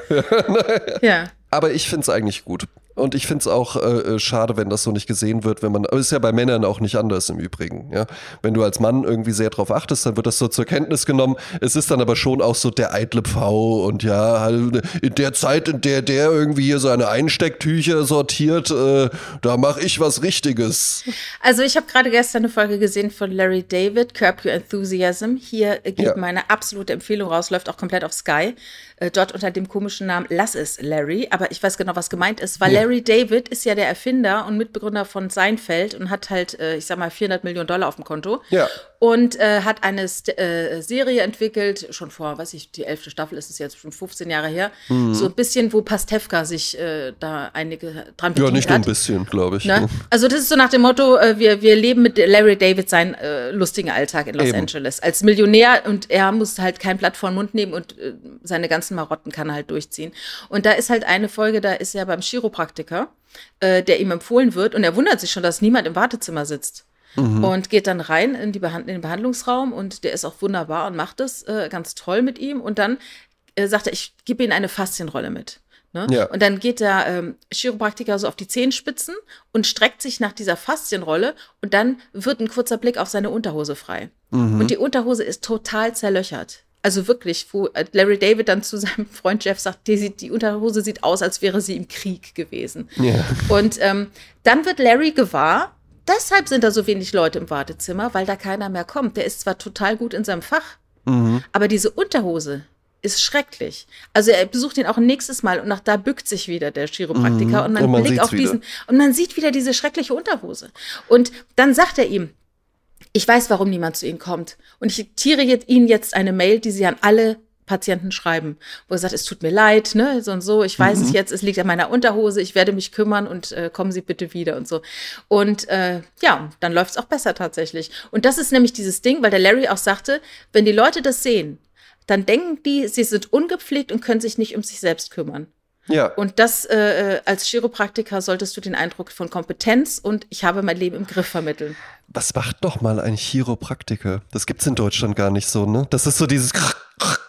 Ja. Aber ich finde es eigentlich gut. Und ich finde es auch äh, äh, schade, wenn das so nicht gesehen wird, wenn man, ist ja bei Männern auch nicht anders im Übrigen, ja. Wenn du als Mann irgendwie sehr drauf achtest, dann wird das so zur Kenntnis genommen. Es ist dann aber schon auch so der eitle Pfau und ja, halt in der Zeit, in der der irgendwie hier seine Einstecktücher sortiert, äh, da mache ich was Richtiges. Also ich habe gerade gestern eine Folge gesehen von Larry David, Curb Your Enthusiasm. Hier äh, geht Ja. meine absolute Empfehlung raus, läuft auch komplett auf Sky. Äh, dort unter dem komischen Namen Lass es Larry. Aber ich weiß genau, was gemeint ist, weil Ja. Larry David ist ja der Erfinder und Mitbegründer von Seinfeld und hat halt, äh, ich sag mal, 400 Millionen Dollar auf dem Konto. Ja. Und äh, hat eine St äh, Serie entwickelt, schon vor, weiß ich, die elfte Staffel ist es jetzt schon 15 Jahre her. Mhm. So ein bisschen, wo Pastewka sich äh, da einige dran Ja, bedient nicht nur ein bisschen, glaube ich. Ne? Also das ist so nach dem Motto, äh, wir, wir leben mit Larry David seinen äh, lustigen Alltag in Los Eben. Angeles als Millionär und er muss halt kein Blatt vor den Mund nehmen und äh, seine ganzen Marotten kann er halt durchziehen. Und da ist halt eine Folge, da ist er beim Chiropraktiker, der ihm empfohlen wird und er wundert sich schon, dass niemand im Wartezimmer sitzt. Und geht dann rein in, die Behand in den Behandlungsraum und der ist auch wunderbar und macht es äh, ganz toll mit ihm. Und dann äh, sagt er, ich gebe Ihnen eine Faszienrolle mit. Ne? Ja. Und dann geht der ähm, Chiropraktiker so auf die Zehenspitzen und streckt sich nach dieser Faszienrolle und dann wird ein kurzer Blick auf seine Unterhose frei. Und die Unterhose ist total zerlöchert. Also wirklich, wo äh, Larry David dann zu seinem Freund Jeff sagt, die, sieht, die Unterhose sieht aus, als wäre sie im Krieg gewesen. Ja. Und ähm, dann wird Larry gewahr, deshalb sind da so wenig Leute im Wartezimmer, weil da keiner mehr kommt. Der ist zwar total gut in seinem Fach, Mhm. aber diese Unterhose ist schrecklich. Also er besucht ihn auch ein nächstes Mal und nach da bückt sich wieder der Chiropraktiker und man, Mhm. Und man blickt auf diesen und man sieht wieder diese schreckliche Unterhose. Und dann sagt er ihm, Ich weiß, warum niemand zu Ihnen kommt. Und ich diktiere jetzt Ihnen jetzt eine Mail, die Sie an alle Patienten schreiben, wo er sagt, es tut mir leid, ne, so und so, ich weiß mhm. es jetzt, es liegt an meiner Unterhose, ich werde mich kümmern und äh, kommen Sie bitte wieder und so. Und äh, ja, dann läuft es auch besser tatsächlich. Und das ist nämlich dieses Ding, weil der Larry auch sagte, wenn die Leute das sehen, dann denken die, sie sind ungepflegt und können sich nicht um sich selbst kümmern. Ja. Und das äh, äh, als Chiropraktiker solltest du den Eindruck von Kompetenz und ich habe mein Leben im Griff vermitteln. Was macht doch mal ein Chiropraktiker? Das gibt es in Deutschland gar nicht so, ne? Das ist so dieses.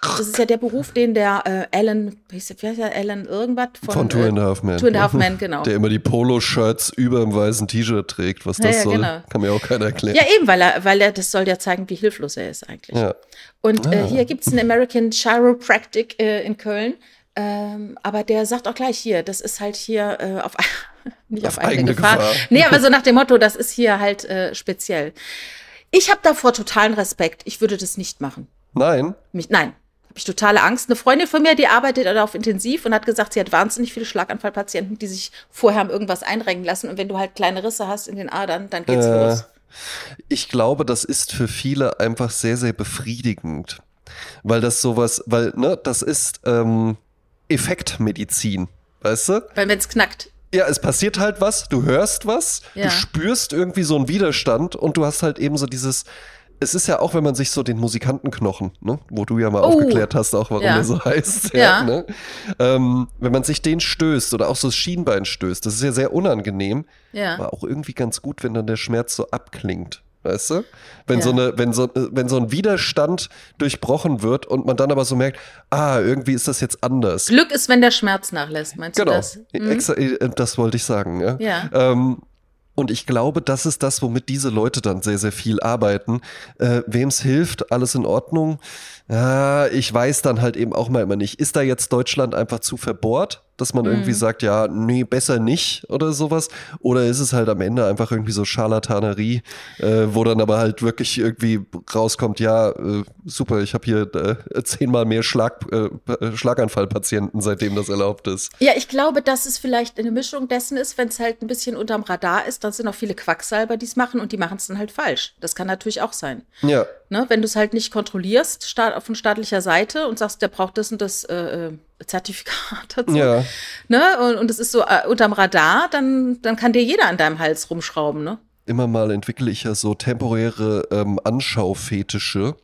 Das ist ja der Beruf, den der äh, Alan, wie heißt der Alan irgendwas von, von Two and a Half Men. Two and a Half Men, genau. Der immer die Polo-Shirts über dem weißen T-Shirt trägt. Was das ja, soll, genau. kann mir auch keiner erklären. Ja, eben, weil er, weil er, das soll ja zeigen, wie hilflos er ist eigentlich. Ja. Und äh, ah. hier gibt es einen American Chiropractic äh, in Köln. Ähm, aber der sagt auch gleich hier, das ist halt hier äh, auf, nicht auf, auf eigene, eigene Gefahr. Gefahr. Nee, aber so nach dem Motto, das ist hier halt äh, speziell. Ich habe davor totalen Respekt. Ich würde das nicht machen. Nein. Mich, nein. Habe ich totale Angst. Eine Freundin von mir, die arbeitet darauf intensiv und hat gesagt, sie hat wahnsinnig viele Schlaganfallpatienten, die sich vorher haben irgendwas einrenken lassen. Und wenn du halt kleine Risse hast in den Adern, dann geht's äh, los. Ich glaube, das ist für viele einfach sehr, sehr befriedigend. Weil das sowas, weil, ne, das ist, ähm, Effektmedizin, weißt du? Weil wenn es knackt. Ja, es passiert halt was, du hörst was, ja. du spürst irgendwie so einen Widerstand und du hast halt eben so dieses, es ist ja auch, wenn man sich so den Musikantenknochen, ne, wo du ja mal oh. aufgeklärt hast, auch warum ja. der so heißt, ja, ja. Ne? Ähm, wenn man sich den stößt oder auch so das Schienbein stößt, das ist ja sehr unangenehm, ja. aber auch irgendwie ganz gut, wenn dann der Schmerz so abklingt. Weißt du? Wenn ja. so eine, wenn so, wenn so ein Widerstand durchbrochen wird und man dann aber so merkt, ah, irgendwie ist das jetzt anders. Glück ist, wenn der Schmerz nachlässt, meinst genau. du das? Genau, mhm. das wollte ich sagen, ja. ja. Ähm, und ich glaube, das ist das, womit diese Leute dann sehr, sehr viel arbeiten. Äh, Wem es hilft, alles in Ordnung. Ja, ich weiß dann halt eben auch mal immer nicht, ist da jetzt Deutschland einfach zu verbohrt? Dass man mhm. irgendwie sagt, ja, nee, besser nicht oder sowas? Oder ist es halt am Ende einfach irgendwie so Scharlatanerie, äh, wo dann aber halt wirklich irgendwie rauskommt, ja, äh, super, ich habe hier äh, zehnmal mehr Schlag, äh, Schlaganfallpatienten, seitdem das erlaubt ist. Ja, ich glaube, dass es vielleicht eine Mischung dessen ist, wenn es halt ein bisschen unterm Radar ist, dann sind auch viele Quacksalber, die es machen und die machen es dann halt falsch. Das kann natürlich auch sein. Ja. Ne, wenn du es halt nicht kontrollierst staat, von staatlicher Seite und sagst, der braucht das und das äh, äh Zertifikat dazu. Ja. Ne? Und, und es ist so äh, unterm Radar, dann, dann kann dir jeder an deinem Hals rumschrauben, ne? Immer mal entwickle ich ja so temporäre ähm, Anschaufetische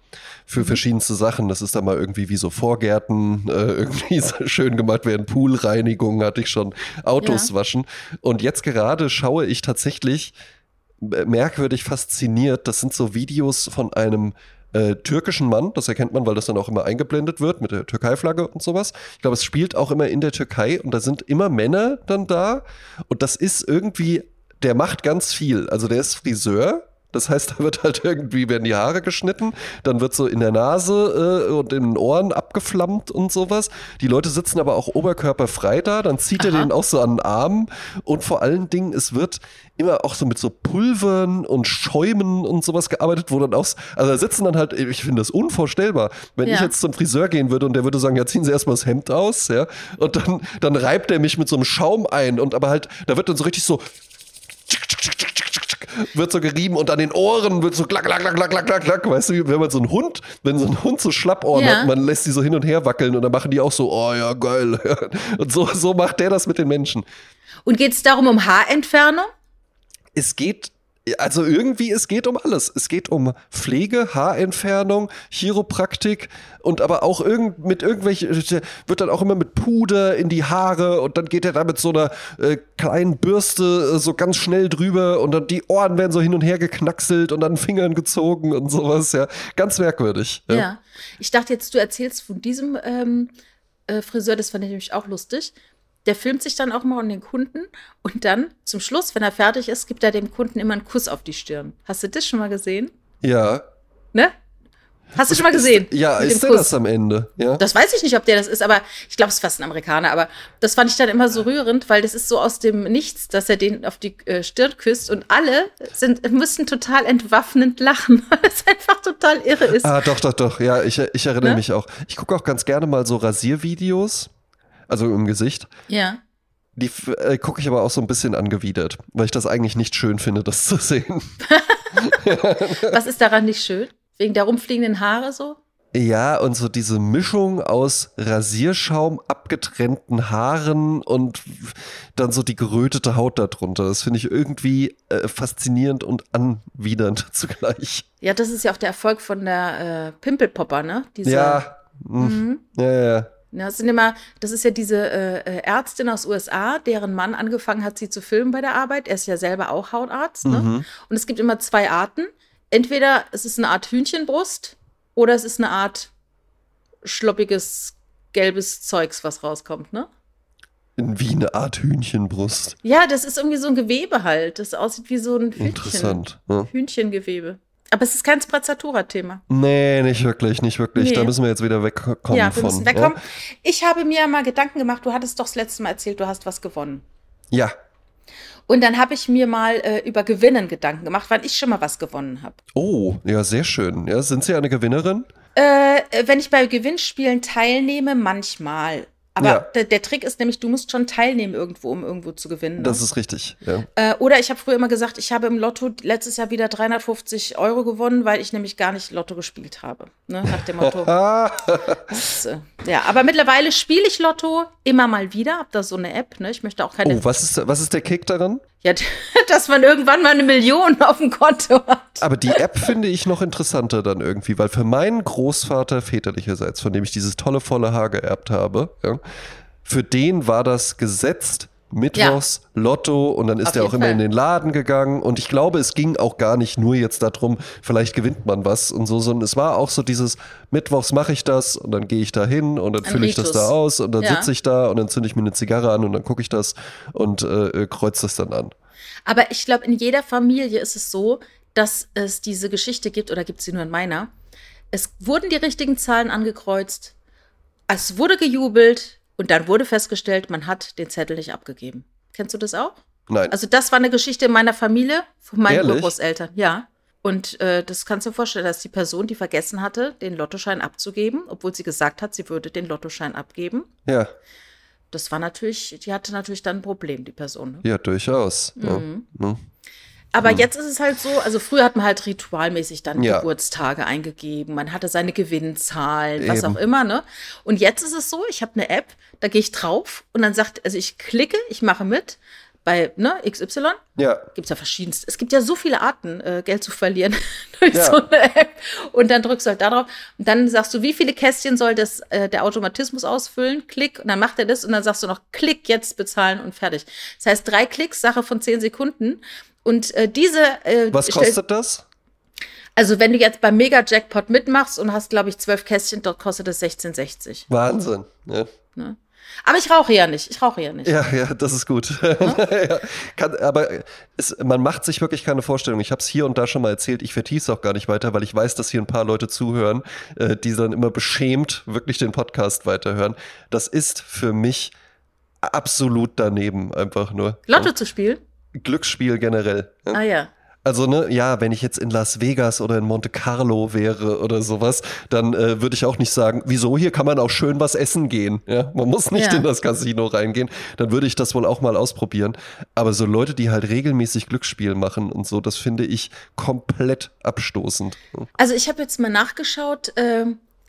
für mhm. verschiedenste Sachen. Das ist dann mal irgendwie wie so Vorgärten, äh, irgendwie so schön gemacht werden, Poolreinigung hatte ich schon, Autos ja. waschen. Und jetzt gerade schaue ich tatsächlich merkwürdig fasziniert. Das sind so Videos von einem äh, türkischen Mann. Das erkennt man, weil das dann auch immer eingeblendet wird mit der Türkei-Flagge und sowas. Ich glaube, es spielt auch immer in der Türkei und da sind immer Männer dann da. Und das ist irgendwie, der macht ganz viel. Also der ist Friseur das heißt, da wird halt irgendwie, werden die Haare geschnitten, dann wird so in der Nase äh, und in den Ohren abgeflammt und sowas. Die Leute sitzen aber auch oberkörperfrei da, dann zieht Aha. er den auch so an den Arm und vor allen Dingen, es wird immer auch so mit so Pulvern und Schäumen und sowas gearbeitet, wo dann auch, also da sitzen dann halt, ich finde das unvorstellbar, wenn ja. ich jetzt zum Friseur gehen würde und der würde sagen, ja, ziehen Sie erstmal das Hemd aus, ja, und dann, dann reibt er mich mit so einem Schaum ein und aber halt, da wird dann so richtig so wird so gerieben und an den Ohren wird so klack, klack, klack, klack, klack, klack, Weißt du, wenn man so einen Hund, wenn so ein Hund so Schlappohren ja. hat, man lässt die so hin und her wackeln und dann machen die auch so, oh ja, geil. Und so, so macht der das mit den Menschen. Und geht es darum um Haarentfernung? Es geht also irgendwie, es geht um alles. Es geht um Pflege, Haarentfernung, Chiropraktik und aber auch irgend, mit irgendwelchen, wird dann auch immer mit Puder in die Haare und dann geht er da mit so einer äh, kleinen Bürste äh, so ganz schnell drüber und dann die Ohren werden so hin und her geknackselt und dann Fingern gezogen und sowas, ja. Ganz merkwürdig. Ja, ja. ich dachte jetzt, du erzählst von diesem ähm, äh, Friseur, das fand ich nämlich auch lustig der filmt sich dann auch mal an den Kunden und dann zum Schluss, wenn er fertig ist, gibt er dem Kunden immer einen Kuss auf die Stirn. Hast du das schon mal gesehen? Ja. Ne? Hast du schon mal gesehen? Ist, ja, ist der Kuss? das am Ende? Ja. Das weiß ich nicht, ob der das ist, aber ich glaube, es ist fast ein Amerikaner. Aber das fand ich dann immer so rührend, weil das ist so aus dem Nichts, dass er den auf die äh, Stirn küsst und alle sind, müssen total entwaffnend lachen, weil es einfach total irre ist. Ah, doch, doch, doch. Ja, ich, ich erinnere ne? mich auch. Ich gucke auch ganz gerne mal so Rasiervideos also im Gesicht. Ja. Die äh, gucke ich aber auch so ein bisschen angewidert, weil ich das eigentlich nicht schön finde, das zu sehen. Was ist daran nicht schön? Wegen der rumfliegenden Haare so? Ja, und so diese Mischung aus Rasierschaum, abgetrennten Haaren und dann so die gerötete Haut darunter. Das finde ich irgendwie äh, faszinierend und anwidernd zugleich. Ja, das ist ja auch der Erfolg von der äh, Pimpelpopper, ne? Diese, ja. Mhm. ja, ja, ja. Ja, das, sind immer, das ist ja diese äh, äh Ärztin aus USA, deren Mann angefangen hat, sie zu filmen bei der Arbeit. Er ist ja selber auch Hautarzt. Ne? Mhm. Und es gibt immer zwei Arten. Entweder es ist eine Art Hühnchenbrust oder es ist eine Art schloppiges, gelbes Zeugs, was rauskommt, ne? Wie eine Art Hühnchenbrust. Ja, das ist irgendwie so ein Gewebe halt. Das aussieht wie so ein Hühnchen. Interessant. Ja. Hühnchengewebe. Aber es ist kein Sprezzatura-Thema. Nee, nicht wirklich, nicht wirklich. Nee. Da müssen wir jetzt wieder wegkommen ja, wir Müssen wegkommen. Ja? Ich habe mir mal Gedanken gemacht, du hattest doch das letzte Mal erzählt, du hast was gewonnen. Ja. Und dann habe ich mir mal äh, über Gewinnen Gedanken gemacht, wann ich schon mal was gewonnen habe. Oh, ja, sehr schön. Ja, sind Sie eine Gewinnerin? Äh, wenn ich bei Gewinnspielen teilnehme, manchmal. Aber ja. der, der, Trick ist nämlich, du musst schon teilnehmen irgendwo, um irgendwo zu gewinnen. Ne? Das ist richtig, ja. Äh, oder ich habe früher immer gesagt, ich habe im Lotto letztes Jahr wieder 350 Euro gewonnen, weil ich nämlich gar nicht Lotto gespielt habe. Ne? Nach dem Motto. das, äh, ja, aber mittlerweile spiele ich Lotto immer mal wieder. Hab da so eine App. Ne? Ich möchte auch keine. Oh, was ist, was ist der Kick daran? Ja, dass man irgendwann mal eine Million auf dem Konto hat. Aber die App finde ich noch interessanter dann irgendwie, weil für meinen Großvater väterlicherseits, von dem ich dieses tolle volle Haar geerbt habe, ja, für den war das gesetzt Mittwochs ja. Lotto und dann ist er auch immer Fall. in den Laden gegangen und ich glaube, es ging auch gar nicht nur jetzt darum, vielleicht gewinnt man was und so, sondern es war auch so dieses Mittwochs mache ich das und dann gehe ich da hin und dann fülle ich das da aus und dann ja. sitze ich da und dann zünde ich mir eine Zigarre an und dann gucke ich das und äh kreuze das dann an. Aber ich glaube, in jeder Familie ist es so, dass es diese Geschichte gibt oder gibt sie nur in meiner. Es wurden die richtigen Zahlen angekreuzt, es wurde gejubelt, und dann wurde festgestellt, man hat den Zettel nicht abgegeben. Kennst du das auch? Nein. Also das war eine Geschichte in meiner Familie von meinen Ehrlich? Urgroßeltern. Ja. Und äh, das kannst du dir vorstellen, dass die Person, die vergessen hatte, den Lottoschein abzugeben, obwohl sie gesagt hat, sie würde den Lottoschein abgeben. Ja. Das war natürlich, die hatte natürlich dann ein Problem, die Person. Ne? Ja, durchaus. Mhm. Ja. Aber hm. jetzt ist es halt so, also früher hat man halt ritualmäßig dann ja. Geburtstage eingegeben, man hatte seine Gewinnzahlen, Eben. was auch immer, ne? Und jetzt ist es so, ich habe eine App, da gehe ich drauf und dann sagt, also ich klicke, ich mache mit bei ne, XY. Ja. Gibt es ja verschiedenste. Es gibt ja so viele Arten, äh, Geld zu verlieren durch ja. so eine App. Und dann drückst du halt da drauf. Und dann sagst du, wie viele Kästchen soll das, äh, der Automatismus ausfüllen? Klick. Und dann macht er das. Und dann sagst du noch, Klick, jetzt bezahlen und fertig. Das heißt, drei Klicks, Sache von zehn Sekunden. Und äh, diese. Äh, Was kostet das? Also, wenn du jetzt beim Mega-Jackpot mitmachst und hast, glaube ich, zwölf Kästchen, dort kostet es 16,60. Wahnsinn. Ja. Ne? Aber ich rauche ja nicht. Ich rauche ja nicht. Ja, ja, das ist gut. Hm? ja, kann, aber es, man macht sich wirklich keine Vorstellung. Ich habe es hier und da schon mal erzählt. Ich vertiefe es auch gar nicht weiter, weil ich weiß, dass hier ein paar Leute zuhören, äh, die dann immer beschämt wirklich den Podcast weiterhören. Das ist für mich absolut daneben, einfach nur. Lotto zu spielen? Glücksspiel generell. Ah ja. Also, ne, ja, wenn ich jetzt in Las Vegas oder in Monte Carlo wäre oder sowas, dann äh, würde ich auch nicht sagen, wieso hier kann man auch schön was essen gehen. Ja, man muss nicht ja. in das Casino reingehen. Dann würde ich das wohl auch mal ausprobieren. Aber so Leute, die halt regelmäßig Glücksspiel machen und so, das finde ich komplett abstoßend. Also, ich habe jetzt mal nachgeschaut. Äh,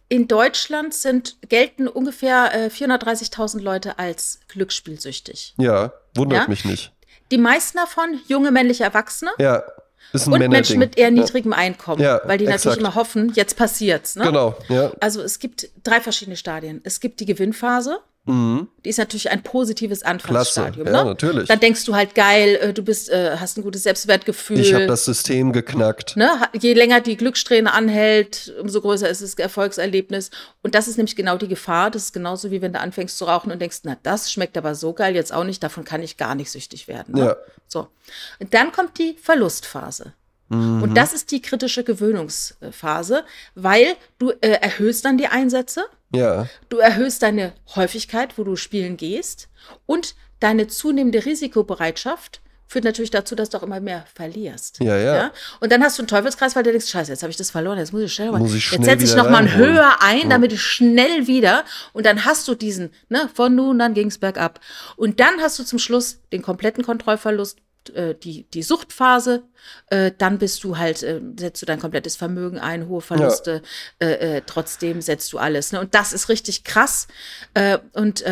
in Deutschland sind, gelten ungefähr äh, 430.000 Leute als glücksspielsüchtig. Ja, wundert ja? mich nicht. Die meisten davon junge männliche Erwachsene. Ja. Ist ein und Männerding. Menschen mit eher niedrigem ja. Einkommen, ja, weil die exakt. natürlich immer hoffen, jetzt passiert's. Ne? Genau, ja. Also es gibt drei verschiedene Stadien. Es gibt die Gewinnphase, Mhm. Die ist natürlich ein positives Anfangsstadium. Klasse. Ja, ne? natürlich. Dann denkst du halt geil, äh, du bist, äh, hast ein gutes Selbstwertgefühl. Ich habe das System geknackt. Ne? Je länger die Glückssträhne anhält, umso größer ist das Erfolgserlebnis. Und das ist nämlich genau die Gefahr. Das ist genauso wie wenn du anfängst zu rauchen und denkst, na, das schmeckt aber so geil, jetzt auch nicht, davon kann ich gar nicht süchtig werden. Ne? Ja. So. Und dann kommt die Verlustphase. Mhm. Und das ist die kritische Gewöhnungsphase, weil du äh, erhöhst dann die Einsätze. Ja. Du erhöhst deine Häufigkeit, wo du spielen gehst und deine zunehmende Risikobereitschaft führt natürlich dazu, dass du auch immer mehr verlierst. Ja, ja. ja? Und dann hast du einen Teufelskreis, weil du denkst, scheiße, jetzt habe ich das verloren, jetzt muss ich schnell muss ich schnell Jetzt setze ich noch mal höher ein, damit ich schnell wieder und dann hast du diesen, ne, von nun an ging es bergab. Und dann hast du zum Schluss den kompletten Kontrollverlust äh, die, die Suchtphase, äh, dann bist du halt, äh, setzt du dein komplettes Vermögen ein, hohe Verluste, ja. Äh, äh, trotzdem setzt du alles. Ne? Und das ist richtig krass. Äh, und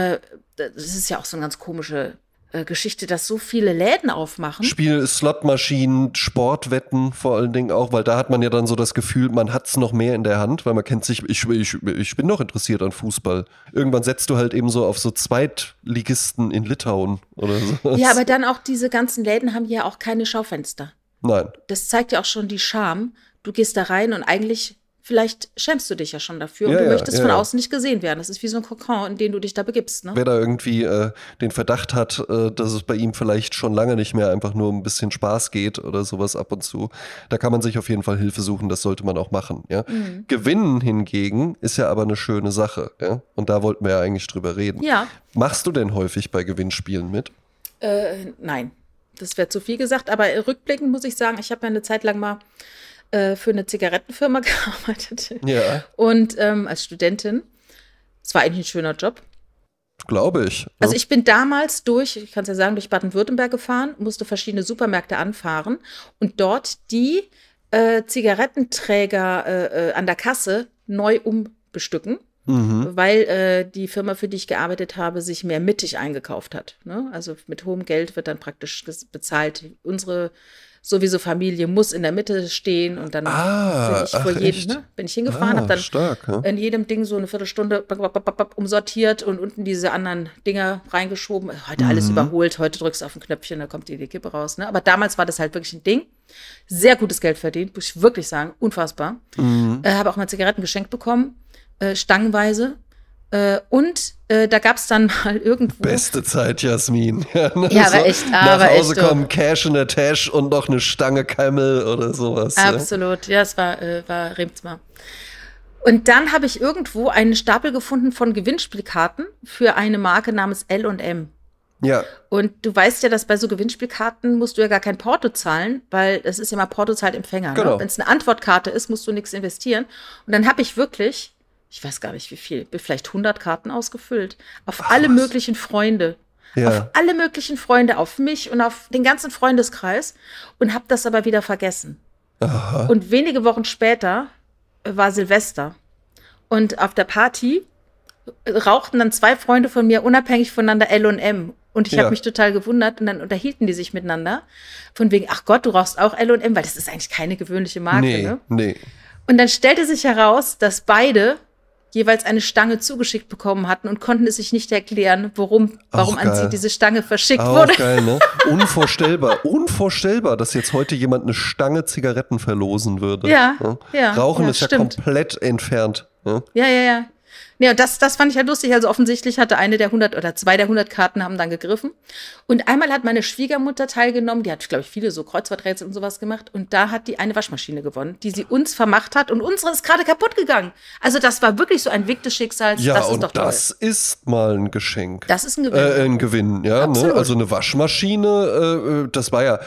das ist ja auch so eine ganz komische Geschichte, dass so viele Läden aufmachen. Spiel, Slotmaschinen, Sportwetten vor allen Dingen auch, weil da hat man ja dann so das Gefühl, man hat es noch mehr in der Hand, weil man kennt sich, ich, ich, ich bin noch interessiert an Fußball. Irgendwann setzt du halt eben so auf so Zweitligisten in Litauen oder so. Ja, aber dann auch diese ganzen Läden haben ja auch keine Schaufenster. Nein. Das zeigt ja auch schon die Scham. Du gehst da rein und eigentlich vielleicht schämst du dich ja schon dafür ja, und du ja, möchtest ja, von außen nicht gesehen werden. Das ist wie so ein Kokon, in den du dich da begibst. Ne? Wer da irgendwie äh, den Verdacht hat, äh, dass es bei ihm vielleicht schon lange nicht mehr einfach nur um ein bisschen Spaß geht oder sowas ab und zu, da kann man sich auf jeden Fall Hilfe suchen. Das sollte man auch machen. Ja? Mhm. Gewinnen hingegen ist ja aber eine schöne Sache. Ja? Und da wollten wir ja eigentlich drüber reden. Ja. Machst du denn häufig bei Gewinnspielen mit? Äh, nein. Das wäre zu viel gesagt, aber rückblickend muss ich sagen, ich habe ja eine Zeit lang mal äh, für eine Zigarettenfirma gearbeitet. Ja. Und ähm, als Studentin. Es war eigentlich ein schöner Job. Glaube ich. Ja. Also ich bin damals durch, ich kann es ja sagen, durch Baden-Württemberg gefahren, musste verschiedene Supermärkte anfahren und dort die äh, Zigarettenträger äh, äh an der Kasse neu umbestücken. Mhm. weil äh, die Firma, für die ich gearbeitet habe, sich mehr mittig eingekauft hat. Ne? Also mit hohem Geld wird dann praktisch bezahlt. Unsere sowieso Familie muss in der Mitte stehen und dann ah, bin ich vor jedem, ne, bin ich hingefahren, ah, habe dann stark, ja. in jedem Ding so eine Viertelstunde umsortiert und unten diese anderen Dinger reingeschoben. Heute mhm. alles überholt, heute drückst du auf ein Knöpfchen, da kommt die, die Kippe raus. Ne? Aber damals war das halt wirklich ein Ding. Sehr gutes Geld verdient, muss ich wirklich sagen, unfassbar. Mhm. Äh, habe auch mal Zigaretten geschenkt bekommen, äh, stangenweise. Äh, und äh, da gab es dann mal irgendwo. Beste Zeit, Jasmin. Ja, ne? ja aber echt. Aber Nach Hause echt kommen, Cash in der Tasche und noch eine Stange Camel oder sowas. Absolut. Ja, es war, äh, war Remsmar. Und dann habe ich irgendwo einen Stapel gefunden von Gewinnspielkarten für eine Marke namens L&M. Ja. Und du weißt ja, dass bei so Gewinnspielkarten musst du ja gar kein Porto zahlen, weil es ist ja mal Porto zahlt Empfänger. Ne? Genau. Ne? Wenn es eine Antwortkarte ist, musst du nichts investieren. Und dann habe ich wirklich ich weiß gar nicht wie viel, vielleicht 100 Karten ausgefüllt. Auf Ach, alle was? möglichen Freunde. Ja. Auf alle möglichen Freunde, auf mich und auf den ganzen Freundeskreis und habe das aber wieder vergessen. Aha. Und wenige Wochen später war Silvester. Und auf der Party rauchten dann zwei Freunde von mir unabhängig voneinander L und M. Und ich ja. habe mich total gewundert und dann unterhielten die sich miteinander. Von wegen, ach Gott, du rauchst auch L und M, weil das ist eigentlich keine gewöhnliche Marke. Nee, ne? nee. Und dann stellte sich heraus, dass beide jeweils eine Stange zugeschickt bekommen hatten und konnten es sich nicht erklären, warum, warum an sie diese Stange verschickt Auch wurde. Geil, ne? Unvorstellbar, unvorstellbar, dass jetzt heute jemand eine Stange Zigaretten verlosen würde. Ja, ja. Rauchen ja, ist ja komplett entfernt. Ja, ja, ja. Ja. Das, das fand ich halt lustig. Also offensichtlich hatte eine der 100 oder zwei der 100 Karten haben dann gegriffen. Und einmal hat meine Schwiegermutter teilgenommen. Die hat, glaube ich, viele so Kreuzworträtsel und sowas gemacht. Und da hat die eine Waschmaschine gewonnen, die sie uns vermacht hat. Und unsere ist gerade kaputt gegangen. Also das war wirklich so ein Weg des Schicksals. Ja, das und das ist mal ein Geschenk. Das ist ein Gewinn. Äh, ein Gewinn, ja. Ne? Also eine Waschmaschine, äh, äh, das war ja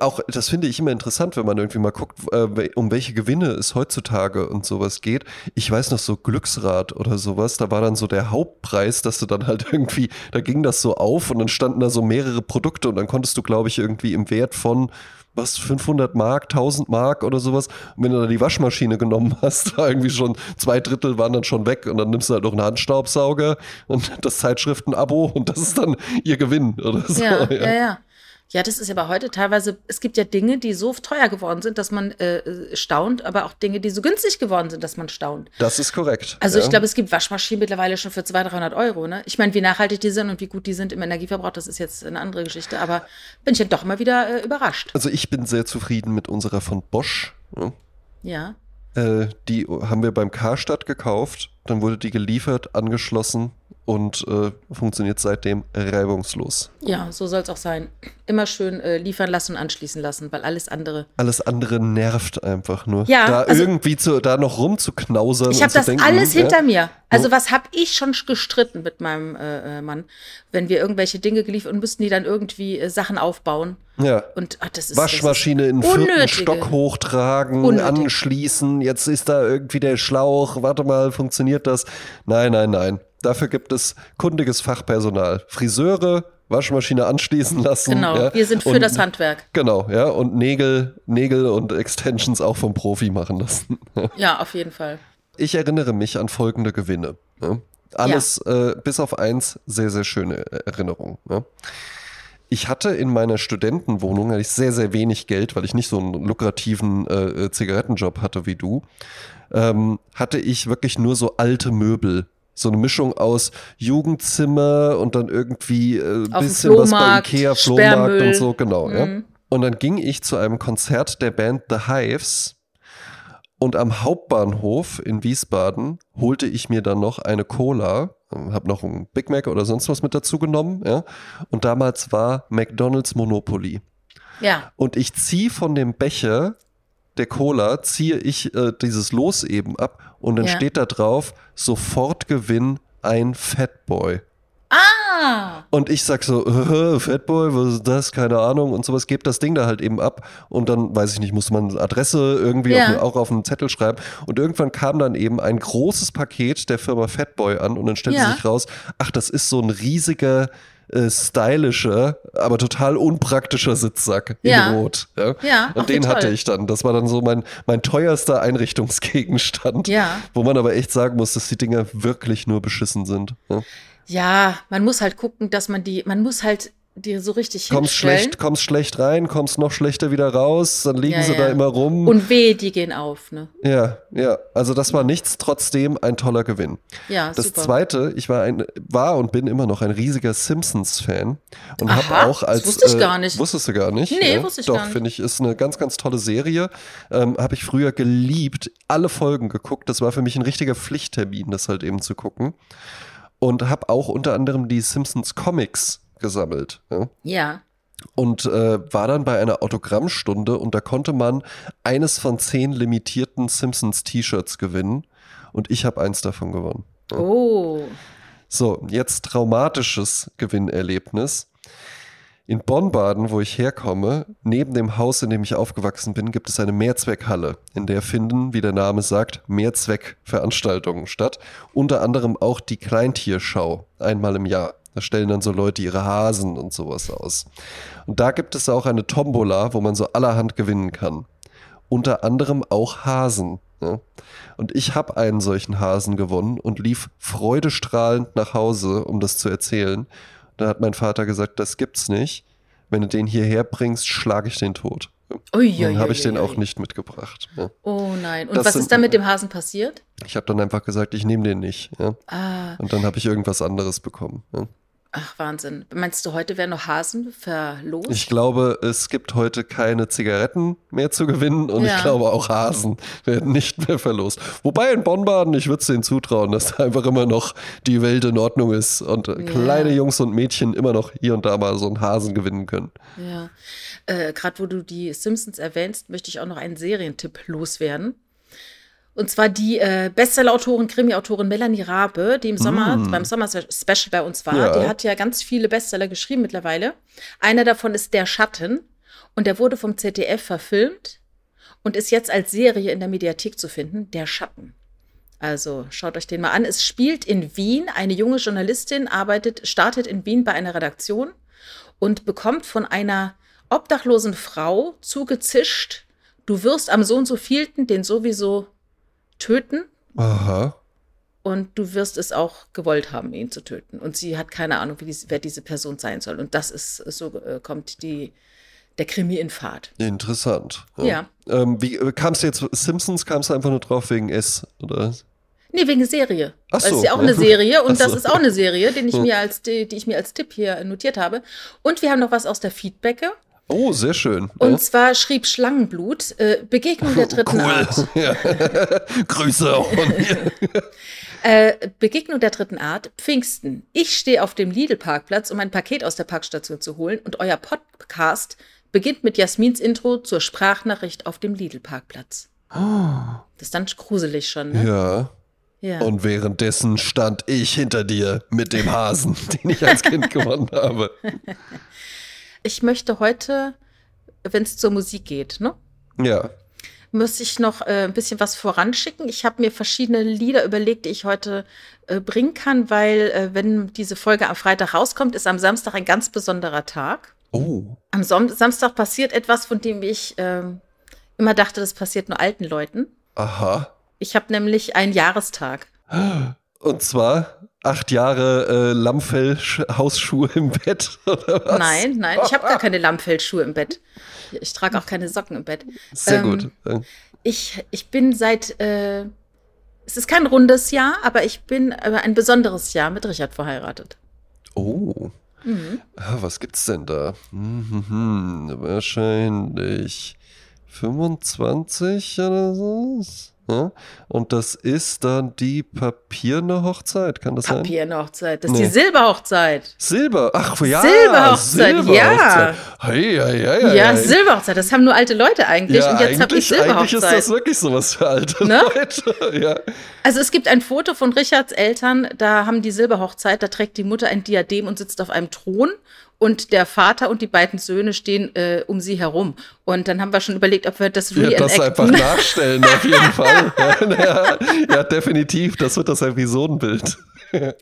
auch, das finde ich immer interessant, wenn man irgendwie mal guckt, äh, um welche Gewinne es heutzutage und sowas geht. Ich weiß noch so Glücksrad oder sowas. Da war dann so der Hauptpreis, dass du dann halt irgendwie, da ging das so auf und dann standen da so mehrere Produkte und dann konntest du, glaube ich, irgendwie im Wert von was, 500 Mark, 1000 Mark oder sowas. Und wenn du dann die Waschmaschine genommen hast, war irgendwie schon zwei Drittel waren dann schon weg und dann nimmst du halt noch einen Handstaubsauger und das Zeitschriftenabo und das ist dann ihr Gewinn oder so. Ja, ja, ja. ja. Ja, das ist aber heute teilweise, es gibt ja Dinge, die so teuer geworden sind, dass man äh, staunt, aber auch Dinge, die so günstig geworden sind, dass man staunt. Das ist korrekt. Also ja. ich glaube, es gibt Waschmaschinen mittlerweile schon für 200, 300 Euro. Ne? Ich meine, wie nachhaltig die sind und wie gut die sind im Energieverbrauch, das ist jetzt eine andere Geschichte, aber bin ich ja doch mal wieder äh, überrascht. Also ich bin sehr zufrieden mit unserer von Bosch. Ja. ja. Äh, die haben wir beim Karstadt gekauft, dann wurde die geliefert, angeschlossen und äh, funktioniert seitdem reibungslos. Ja, so soll es auch sein. Immer schön äh, liefern lassen und anschließen lassen, weil alles andere. Alles andere nervt einfach nur. Ja, da also, irgendwie zu, da noch rumzuknausern. Ich habe das denken, alles ja, hinter mir. Also, was habe ich schon gestritten mit meinem äh, äh, Mann, wenn wir irgendwelche Dinge geliefert und müssten die dann irgendwie äh, Sachen aufbauen. Ja. Und ach, das ist, Waschmaschine das in vierten Stock hochtragen, Unnötig. anschließen. Jetzt ist da irgendwie der Schlauch. Warte mal, funktioniert das? Nein, nein, nein. Dafür gibt es kundiges Fachpersonal. Friseure, Waschmaschine anschließen lassen. Genau, ja, wir sind für und, das Handwerk. Genau, ja, und Nägel, Nägel und Extensions auch vom Profi machen lassen. Ja, auf jeden Fall. Ich erinnere mich an folgende Gewinne. Ne? Alles äh, bis auf eins sehr, sehr schöne Erinnerungen. Ne? Ich hatte in meiner Studentenwohnung hatte ich sehr, sehr wenig Geld, weil ich nicht so einen lukrativen äh, Zigarettenjob hatte wie du. Ähm, hatte ich wirklich nur so alte Möbel so eine Mischung aus Jugendzimmer und dann irgendwie äh, Auf dem bisschen was bei Ikea, Flohmarkt Sperrmüll. und so, genau, ja. Mhm. Und dann ging ich zu einem Konzert der Band The Hives und am Hauptbahnhof in Wiesbaden holte ich mir dann noch eine Cola, habe noch ein Big Mac oder sonst was mit dazu genommen, ja. Und damals war McDonald's Monopoly. Ja. Und ich ziehe von dem Becher der Cola, ziehe ich äh, dieses Los eben ab und dann Ja. steht da drauf, sofort Gewinn ein Fatboy. Ah! Und ich sag so, äh, Fatboy, was ist das? Keine Ahnung und sowas. Gebt das Ding da halt eben ab. Und dann, weiß ich nicht, musste man eine Adresse irgendwie Ja. auf, auch auf einen Zettel schreiben. Und irgendwann kam dann eben ein großes Paket der Firma Fatboy an und dann stellte Ja. sich raus, ach, das ist so ein riesiger, äh, stylischer, aber total unpraktischer Sitzsack Ja. in Rot. Ja, Ja, und den hatte ich dann. Das war dann so mein, mein teuerster Einrichtungsgegenstand. Ja. Wo man aber echt sagen muss, dass die Dinger wirklich nur beschissen sind. Ja. Ja, man muss halt gucken, dass man die, man muss halt die so richtig kommst hinstellen. schlecht, kommst schlecht rein, kommst noch schlechter wieder raus, dann liegen Ja, sie ja. da immer rum. Und weh, die gehen auf, ne? ja, ja, also das war nichts, trotzdem ein toller Gewinn. Ja, Das super. zweite, ich war ein, war und bin immer noch ein riesiger Simpsons-Fan und habe auch das als wusste ich äh, gar nicht. Wusstest du gar nicht? Nee, ja? wusste ich Doch, gar nicht. finde ich, ist eine ganz, ganz tolle Serie. Ähm, habe ich früher geliebt, alle Folgen geguckt. Das war für mich ein richtiger Pflichttermin, das halt eben zu gucken. Und habe auch unter anderem die Simpsons Comics gesammelt. Ja? Ja. und äh, war dann bei einer Autogrammstunde und da konnte man eines von zehn limitierten Simpsons T-Shirts gewinnen und ich habe eins davon gewonnen. Oh. So, jetzt traumatisches Gewinnerlebnis. In Bonn-Baden, wo ich herkomme, neben dem Haus, in dem ich aufgewachsen bin, gibt es eine Mehrzweckhalle, in der finden, wie der Name sagt, Mehrzweckveranstaltungen statt. Unter anderem auch die Kleintierschau, einmal im Jahr. Da stellen dann so Leute ihre Hasen und sowas aus. Und da gibt es auch eine Tombola, wo man so allerhand gewinnen kann. Unter anderem auch Hasen. Ja. Und ich habe einen solchen Hasen gewonnen und lief freudestrahlend nach Hause, um das zu erzählen. Da hat mein Vater gesagt, das gibt's nicht. Wenn du den hierher bringst, schlage ich den tot. Ui, Dann ui, habe ui, ich den ui, auch ui. nicht mitgebracht. Ja. Oh nein. Und Das was sind- ist dann mit dem Hasen passiert? Ich habe dann einfach gesagt, ich nehme den nicht. Ja. Ah, Und dann habe ich irgendwas anderes bekommen. Ach Wahnsinn. Meinst du, heute werden noch Hasen verlost? Ich glaube, es gibt heute keine Zigaretten mehr zu gewinnen und Ja. ich glaube auch Hasen werden nicht mehr verlost. Wobei in Bonn-Baden, ich würde es denen zutrauen, dass da einfach immer noch die Welt in Ordnung ist und Ja. kleine Jungs und Mädchen immer noch hier und da mal so einen Hasen gewinnen können. Ja. Äh, Gerade wo du die Simpsons erwähnst, möchte ich auch noch einen Serientipp loswerden. Und zwar die äh, Bestseller-Autorin, Krimi-Autorin Melanie Rabe, die im Sommer, beim Sommer-Special bei uns war. Ja. Die hat ja ganz viele Bestseller geschrieben mittlerweile. Einer davon ist Der Schatten. Und der wurde vom ZDF verfilmt und ist jetzt als Serie in der Mediathek zu finden. Der Schatten. Also schaut euch den mal an. Es spielt in Wien. Eine junge Journalistin arbeitet, startet in Wien bei einer Redaktion und bekommt von einer obdachlosen Frau zugezischt, du wirst am so und so vielten den sowieso töten Aha. und du wirst es auch gewollt haben, ihn zu töten. Und sie hat keine Ahnung, wie dies, wer diese Person sein soll. Und das ist, so äh, kommt die, der Krimi in Fahrt. Interessant. Ja. Ähm, wie äh, kamst du jetzt, Simpsons, kamst du einfach nur drauf wegen S, oder? Nee, wegen Serie. Ach so. es ist ja auch eine Serie und Ach das so. ist auch eine Serie, den ich mir als, die, die ich mir als Tipp hier notiert habe. Und wir haben noch was aus der Feedbacke. Oh, sehr schön. Und zwar schrieb Schlangenblut, äh, Begegnung der dritten Art. Ja. Grüße auch von mir. Äh, Begegnung der dritten Art, Pfingsten. Ich stehe auf dem Lidl-Parkplatz, um ein Paket aus der Parkstation zu holen und euer Podcast beginnt mit Jasmins Intro zur Sprachnachricht auf dem Lidl-Parkplatz. Das ist dann gruselig schon, ne? Ja. Ja. Und währenddessen stand ich hinter dir mit dem Hasen, den ich als Kind gewonnen habe. Ich möchte heute, wenn es zur Musik geht, ne? Ja. muss ich noch äh, ein bisschen was voranschicken. Ich habe mir verschiedene Lieder überlegt, die ich heute äh, bringen kann, weil äh, wenn diese Folge am Freitag rauskommt, ist am Samstag ein ganz besonderer Tag. Oh. Am Som Samstag passiert etwas, von dem ich ähm, immer dachte, das passiert nur alten Leuten. Aha. Ich habe nämlich einen Jahrestag. Und zwar acht Jahre äh, Lammfell-Hausschuhe im Bett, oder was? Nein, nein, ich habe gar keine Lammfellschuhe im Bett. Ich trage auch keine Socken im Bett. Sehr Ähm, gut. Ich, ich bin seit, äh, es ist kein rundes Jahr, aber ich bin über ein besonderes Jahr mit Richard verheiratet. Oh. Mhm. Ah, was gibt's denn da? Hm, hm, hm, wahrscheinlich 25 oder so. Ja? Und das ist dann die papierne Hochzeit, kann das sein? Papierhochzeit, das ist Nee. die Silberhochzeit. Silber, ach ja. Silberhochzeit, Silberhochzeit. Hey, ja, ja, ja. Ja, Silberhochzeit, das haben nur alte Leute eigentlich. Ja, und jetzt habe ich eigentlich, eigentlich ist das Silberhochzeit. wirklich sowas für alte Ne? Leute. Ja. Also es gibt ein Foto von Richards Eltern, da haben die Silberhochzeit, da trägt die Mutter ein Diadem und sitzt auf einem Thron und der Vater und die beiden Söhne stehen äh, um sie herum. Und dann haben wir schon überlegt, ob wir das Ja, das einfach reenacten. nachstellen, auf jeden Fall. Ja, ja, definitiv. Das wird das Episodenbild.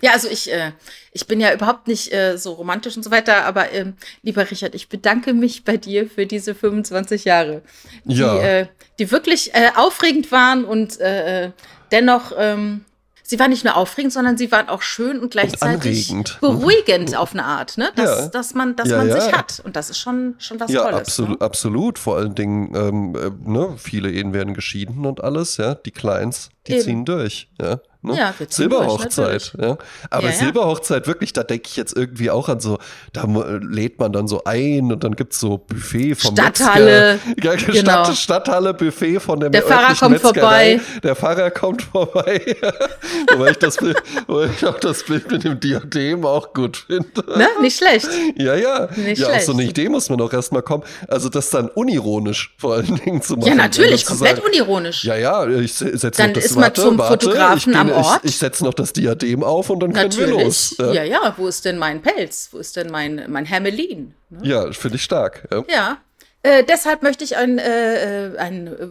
Ja, also ich, äh, ich bin ja überhaupt nicht äh, so romantisch und so weiter, aber ähm, lieber Richard, ich bedanke mich bei dir für diese 25 Jahre, die, Ja. äh, die wirklich äh, aufregend waren und äh, dennoch, ähm, sie waren nicht nur aufregend, sondern sie waren auch schön und gleichzeitig anregend. beruhigend auf eine Art, ne? Dass, Ja. dass man, dass Ja, man ja. sich hat. Und das ist schon, schon was Ja, Tolles. absolut, Ne? absolut. Vor allen Dingen, ähm, äh, ne, viele Ehen werden geschieden und alles, ja. Die Kleins, die Eben. ziehen durch, ja. Ne? Ja, Silberhochzeit, ja. Aber Ja, ja. Silberhochzeit, wirklich, da denke ich jetzt irgendwie auch an so, da lädt man dann so ein und dann gibt's so Buffet vom Stadthalle, Metzger. Ja, genau. Stadt, Stadthalle, Buffet von der Der Pfarrer kommt Metzgerei. vorbei. Der Pfarrer kommt vorbei. wobei, ich das, Bild- wobei ich auch das Bild mit dem Diadem auch gut finde. Ne? Nicht schlecht. Ja, ja. Nicht ja, auf so eine schlecht. Idee muss man auch erstmal kommen. Also das dann unironisch vor allen Dingen zu machen. Ja, natürlich, komplett sagen, unironisch. Ja, ja, ich se- setze Dann ist man warte, zum warte, Fotografen ich am ich, Ort. Ich, setze noch das Diadem auf und dann können wir los. Natürlich. Ja, ja, wo ist denn mein Pelz? Wo ist denn mein, mein Hermelin? Ne? Ja, finde ich stark. Ja. Ja. Äh, deshalb möchte ich einen, äh, äh, einen äh,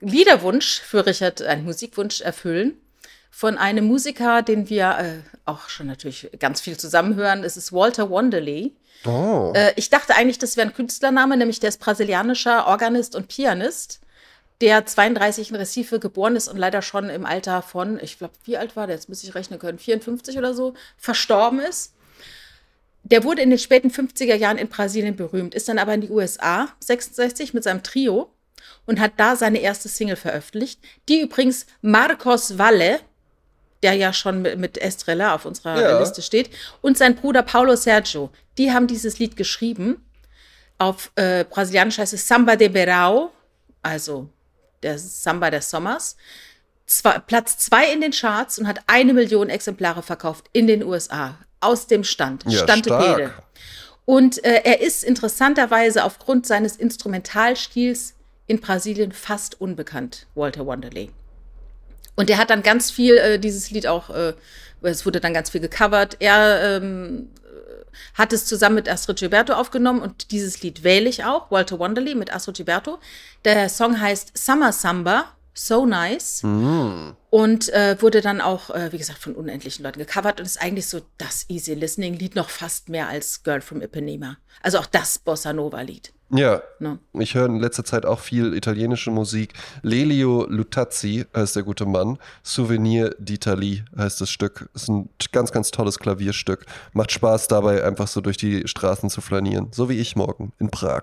Liederwunsch für Richard, einen Musikwunsch erfüllen von einem Musiker, den wir äh, auch schon natürlich ganz viel zusammenhören. Es ist Walter Wanderley. Oh. Äh, ich dachte eigentlich, das wäre ein Künstlername, nämlich der ist brasilianischer Organist und Pianist, der 32 in Recife geboren ist und leider schon im Alter von, ich glaube, wie alt war der? Jetzt muss ich rechnen können, 54 oder so, verstorben ist. Der wurde in den späten 50er Jahren in Brasilien berühmt, ist dann aber in die USA 66 mit seinem Trio und hat da seine erste Single veröffentlicht, die übrigens Marcos Valle, der ja schon mit, mit Estrella auf unserer Ja. Liste steht, und sein Bruder Paulo Sergio, die haben dieses Lied geschrieben. Auf äh, Brasilianisch heißt es Samba de Verão, also der Samba des Sommers. Zwei, Platz zwei in den Charts und hat eine Million Exemplare verkauft in den USA. Aus dem Stand. Ja, Stante stark. Pede. Und äh, er ist interessanterweise aufgrund seines Instrumentalstils in Brasilien fast unbekannt, Walter Wanderley. Und er hat dann ganz viel, äh, dieses Lied auch, äh, es wurde dann ganz viel gecovert. Er ähm, äh, hat es zusammen mit Astrid Gilberto aufgenommen und dieses Lied wähle ich auch, Walter Wanderley mit Astrid Gilberto. Der Song heißt Summer Samba, So Nice Hm. und äh, wurde dann auch, äh, wie gesagt, von unendlichen Leuten gecovert und ist eigentlich so das Easy Listening Lied noch fast mehr als Girl from Ipanema. Also auch das Bossa Nova Lied. Ja, Ne? ich höre in letzter Zeit auch viel italienische Musik. Lelio Lutazzi heißt der gute Mann. Souvenir d'Italie heißt das Stück. Ist ein ganz, ganz tolles Klavierstück. Macht Spaß dabei, einfach so durch die Straßen zu flanieren. So wie ich morgen in Prag.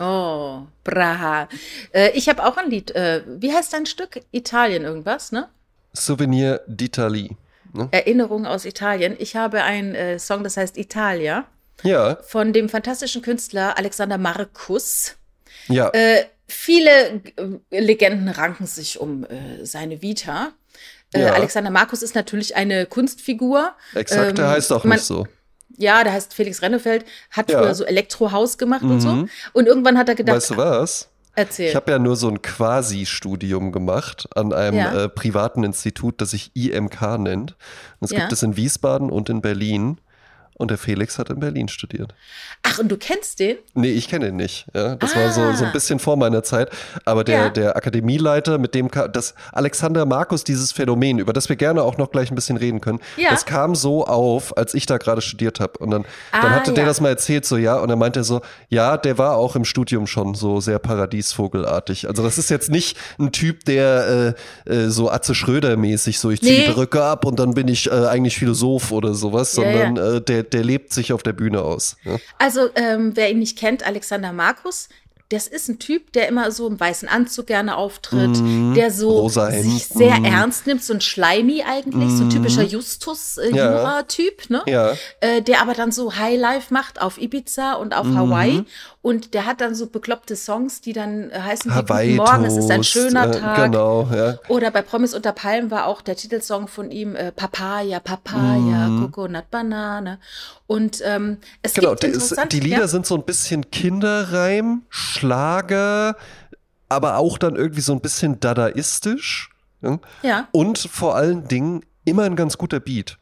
Oh, Braha. Äh, ich habe auch ein Lied. Äh, wie heißt dein Stück? Italien irgendwas, ne? Souvenir d'Italie. Ne? Erinnerung aus Italien. Ich habe einen äh, Song, das heißt Italia, Ja, von dem fantastischen Künstler Alexander Markus. ja. Äh, viele äh, Legenden ranken sich um äh, seine Vita. Äh, Ja. Alexander Markus ist natürlich eine Kunstfigur. Exakt, der ähm, heißt auch man- nicht so. Ja, der heißt Felix Rennefeld, hat Ja. früher so Elektrohaus gemacht und so. Mhm. Und irgendwann hat er gedacht, Weißt du was? erzähl. Ich habe ja nur so ein Quasi-Studium gemacht an einem Ja. äh, privaten Institut, das sich IMK nennt. Und das Ja. gibt es in Wiesbaden und in Berlin. Und der Felix hat in Berlin studiert. Ach, und du kennst den? Nee, ich kenne ihn nicht. Ja, das ah. war so, so ein ah. bisschen vor meiner Zeit. Aber der, ja. der Akademieleiter, mit dem das Alexander Markus, dieses Phänomen, über das wir gerne auch noch gleich ein bisschen reden können, ja. das kam so auf, als ich da gerade studiert habe. Und dann, ah, dann hatte der das mal erzählt, so ja, und dann meinte er so, ja, der war auch im Studium schon so sehr paradiesvogelartig. Also das ist jetzt nicht ein Typ, der äh, äh, so Atze Schröder-mäßig, so ich ziehe nee. die Brücke ab und dann bin ich äh, eigentlich Philosoph oder sowas, sondern äh, der, der lebt sich auf der Bühne aus. Also, ähm, wer ihn nicht kennt, Alexander Markus, das ist ein Typ, der immer so im weißen Anzug gerne auftritt, mm, der so sich sehr mm. ernst nimmt, so ein Schleimi eigentlich, mm. so ein typischer mhm. Justus-Jura-Typ, äh, ne? Ja. Äh, der aber dann so Highlife macht auf Ibiza und auf mhm. Hawaii. Und der hat dann so bekloppte Songs, die dann äh, heißen Hawaii Guten Morgen, es ist ein schöner äh, Tag. Genau, ja. Oder bei Promis unter Palmen war auch der Titelsong von ihm äh, Papaya, Papaya, mm. Coconut Banane. Und ähm, es genau, gibt interessant, die Lieder ja. sind so ein bisschen Kinderreim, Schlager, aber auch dann irgendwie so ein bisschen dadaistisch. Ja. Und vor allen Dingen immer ein ganz guter Beat.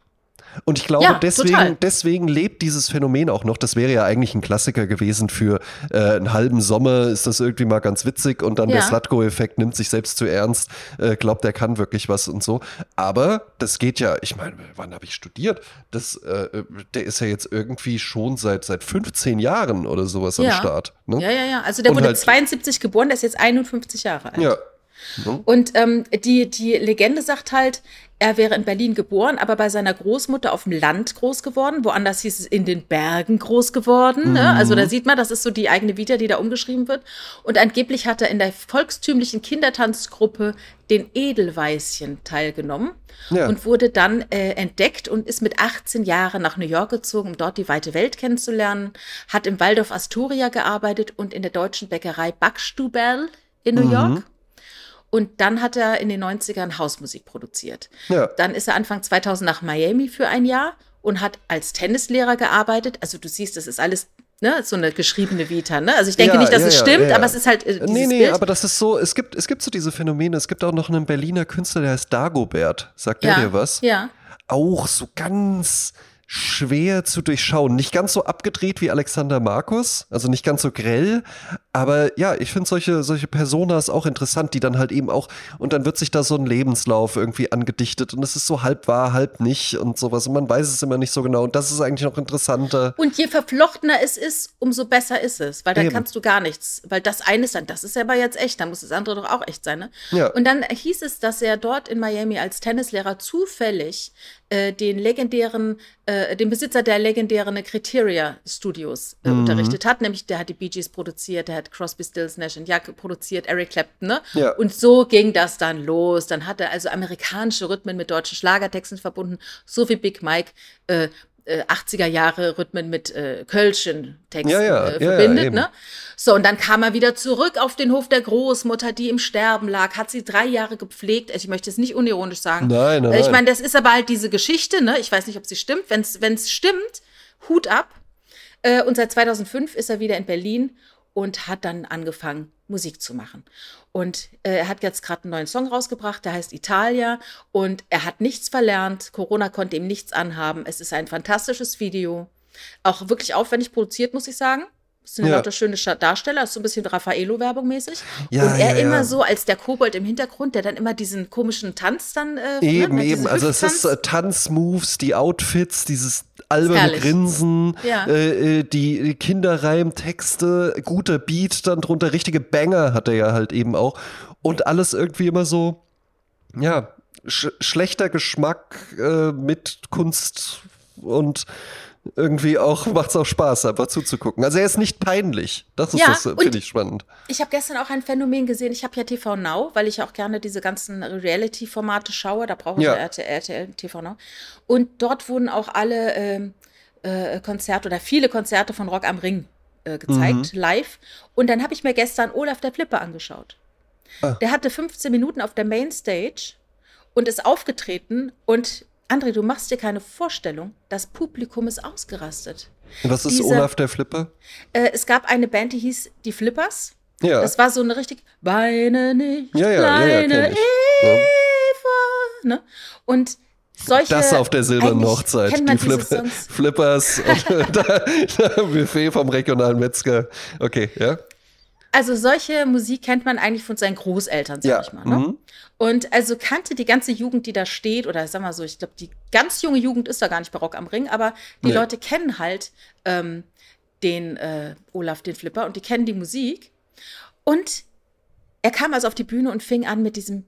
Und ich glaube, ja, deswegen, deswegen lebt dieses Phänomen auch noch. Das wäre ja eigentlich ein Klassiker gewesen für äh, einen halben Sommer, ist das irgendwie mal ganz witzig und dann ja. der Slutgo-Effekt nimmt sich selbst zu ernst, äh, glaubt, er kann wirklich was und so. Aber das geht ja, ich meine, wann habe ich studiert? Das, äh, der ist ja jetzt irgendwie schon seit, seit 15 Jahren oder sowas ja. am Start. Ne? Ja, ja, ja. Also der und wurde halt, 72 geboren, der ist jetzt 51 Jahre alt. Ja. Und ähm, die, die Legende sagt halt, er wäre in Berlin geboren, aber bei seiner Großmutter auf dem Land groß geworden. Woanders hieß es in den Bergen groß geworden. Ne? Mhm. Also da sieht man, das ist so die eigene Vita, die da umgeschrieben wird. Und angeblich hat er in der volkstümlichen Kindertanzgruppe den Edelweißchen teilgenommen ja. und wurde dann äh, entdeckt und ist mit 18 Jahren nach New York gezogen, um dort die weite Welt kennenzulernen. Hat im Waldorf Astoria gearbeitet und in der deutschen Bäckerei Backstubel in New mhm. York. Und dann hat er in den 90ern Hausmusik produziert. Ja. Dann ist er Anfang 2000 nach Miami für ein Jahr und hat als Tennislehrer gearbeitet. Also du siehst, das ist alles ne, so eine geschriebene Vita. Ne? Also ich denke ja, nicht, dass ja, es stimmt, ja, aber es ist halt äh, Nee, nee, Bild. aber das ist so, es gibt, es gibt so diese Phänomene. Es gibt auch noch einen Berliner Künstler, der heißt Dagobert. Sagt der dir was? Ja. Auch so ganz schwer zu durchschauen. Nicht ganz so abgedreht wie Alexander Markus, also nicht ganz so grell, aber ja, ich finde solche, solche Personas auch interessant, die dann halt eben auch, und dann wird sich da so ein Lebenslauf irgendwie angedichtet und es ist so halb wahr, halb nicht und sowas und man weiß es immer nicht so genau und das ist eigentlich noch interessanter. Und je verflochtener es ist, umso besser ist es, weil dann eben. kannst du gar nichts, weil das eine ist dann, das ist ja aber jetzt echt, dann muss das andere doch auch echt sein, ne? Ja. Und dann hieß es, dass er dort in Miami als Tennislehrer zufällig äh, den legendären, äh, den Besitzer der legendären Criteria Studios äh, mhm. unterrichtet hat. Nämlich der hat die Bee Gees produziert, der hat Crosby, Stills, Nash Young produziert, Eric Clapton. Ne? Ja. Und so ging das dann los. Dann hat er also amerikanische Rhythmen mit deutschen Schlagertexten verbunden, so wie Big Mike äh, 80er äh, Jahre Rhythmen mit äh, Kölschen Texten ja, ja, äh, verbindet. Ja, ne? So, und dann kam er wieder zurück auf den Hof der Großmutter, die im Sterben lag, hat sie drei Jahre gepflegt. Also ich möchte es nicht unironisch sagen. Nein, nein. Ich meine, das ist aber halt diese Geschichte, ne? Ich weiß nicht, ob sie stimmt. Wenn es stimmt, Hut ab. Äh, und seit 2005 ist er wieder in Berlin und hat dann angefangen, Musik zu machen. Und äh, er hat jetzt gerade einen neuen Song rausgebracht, der heißt Italia. Und er hat nichts verlernt. Corona konnte ihm nichts anhaben. Es ist ein fantastisches Video. Auch wirklich aufwendig produziert, muss ich sagen. Das sind ja. lauter schöne Darsteller, ist so ein bisschen Raffaello-Werbung mäßig. Ja, und er ja, immer so als der Kobold im Hintergrund, der dann immer diesen komischen Tanz dann. Äh, eben, ne, eben. Also es ist äh, Tanzmoves, die Outfits, dieses alberne Grinsen, äh, äh, die Kinderreimtexte, guter Beat dann drunter, richtige Banger hat er ja halt eben auch. Und alles irgendwie immer so, ja, sch schlechter Geschmack äh, mit Kunst und irgendwie auch macht es auch Spaß, einfach zuzugucken. Also er ist nicht peinlich. Das ist ja, das, finde ich spannend. Ich habe gestern auch ein Phänomen gesehen. Ich habe ja TV Now, weil ich auch gerne diese ganzen Reality-Formate schaue. Da brauche ich ja, RTL, RTL, TV Now. Und dort wurden auch alle äh, äh, Konzerte oder viele Konzerte von Rock am Ring äh, gezeigt, mhm. live. Und dann habe ich mir gestern Olaf der Flipper angeschaut. Ah. Der hatte 15 Minuten auf der Mainstage und ist aufgetreten und André, du machst dir keine Vorstellung, das Publikum ist ausgerastet. Was ist Diese, Olaf der Flipper? Äh, es gab eine Band, die hieß Die Flippers. Ja. Das war so eine richtig Weine nicht, ja, ja, kleine ja, ja, Eva. Ne? Und solche, das auf der silbernen Hochzeit. Die Flip Songs. Flippers und da, da Buffet vom regionalen Metzger. Okay, ja. Also solche Musik kennt man eigentlich von seinen Großeltern, sag Ja, ich mal. Ne? mhm. Und also kannte die ganze Jugend, die da steht, oder sag mal so, ich glaube, die ganz junge Jugend ist da gar nicht barock am Ring, aber die Nee. Leute kennen halt ähm, den äh, Olaf, den Flipper, und die kennen die Musik. Und er kam also auf die Bühne und fing an mit diesem,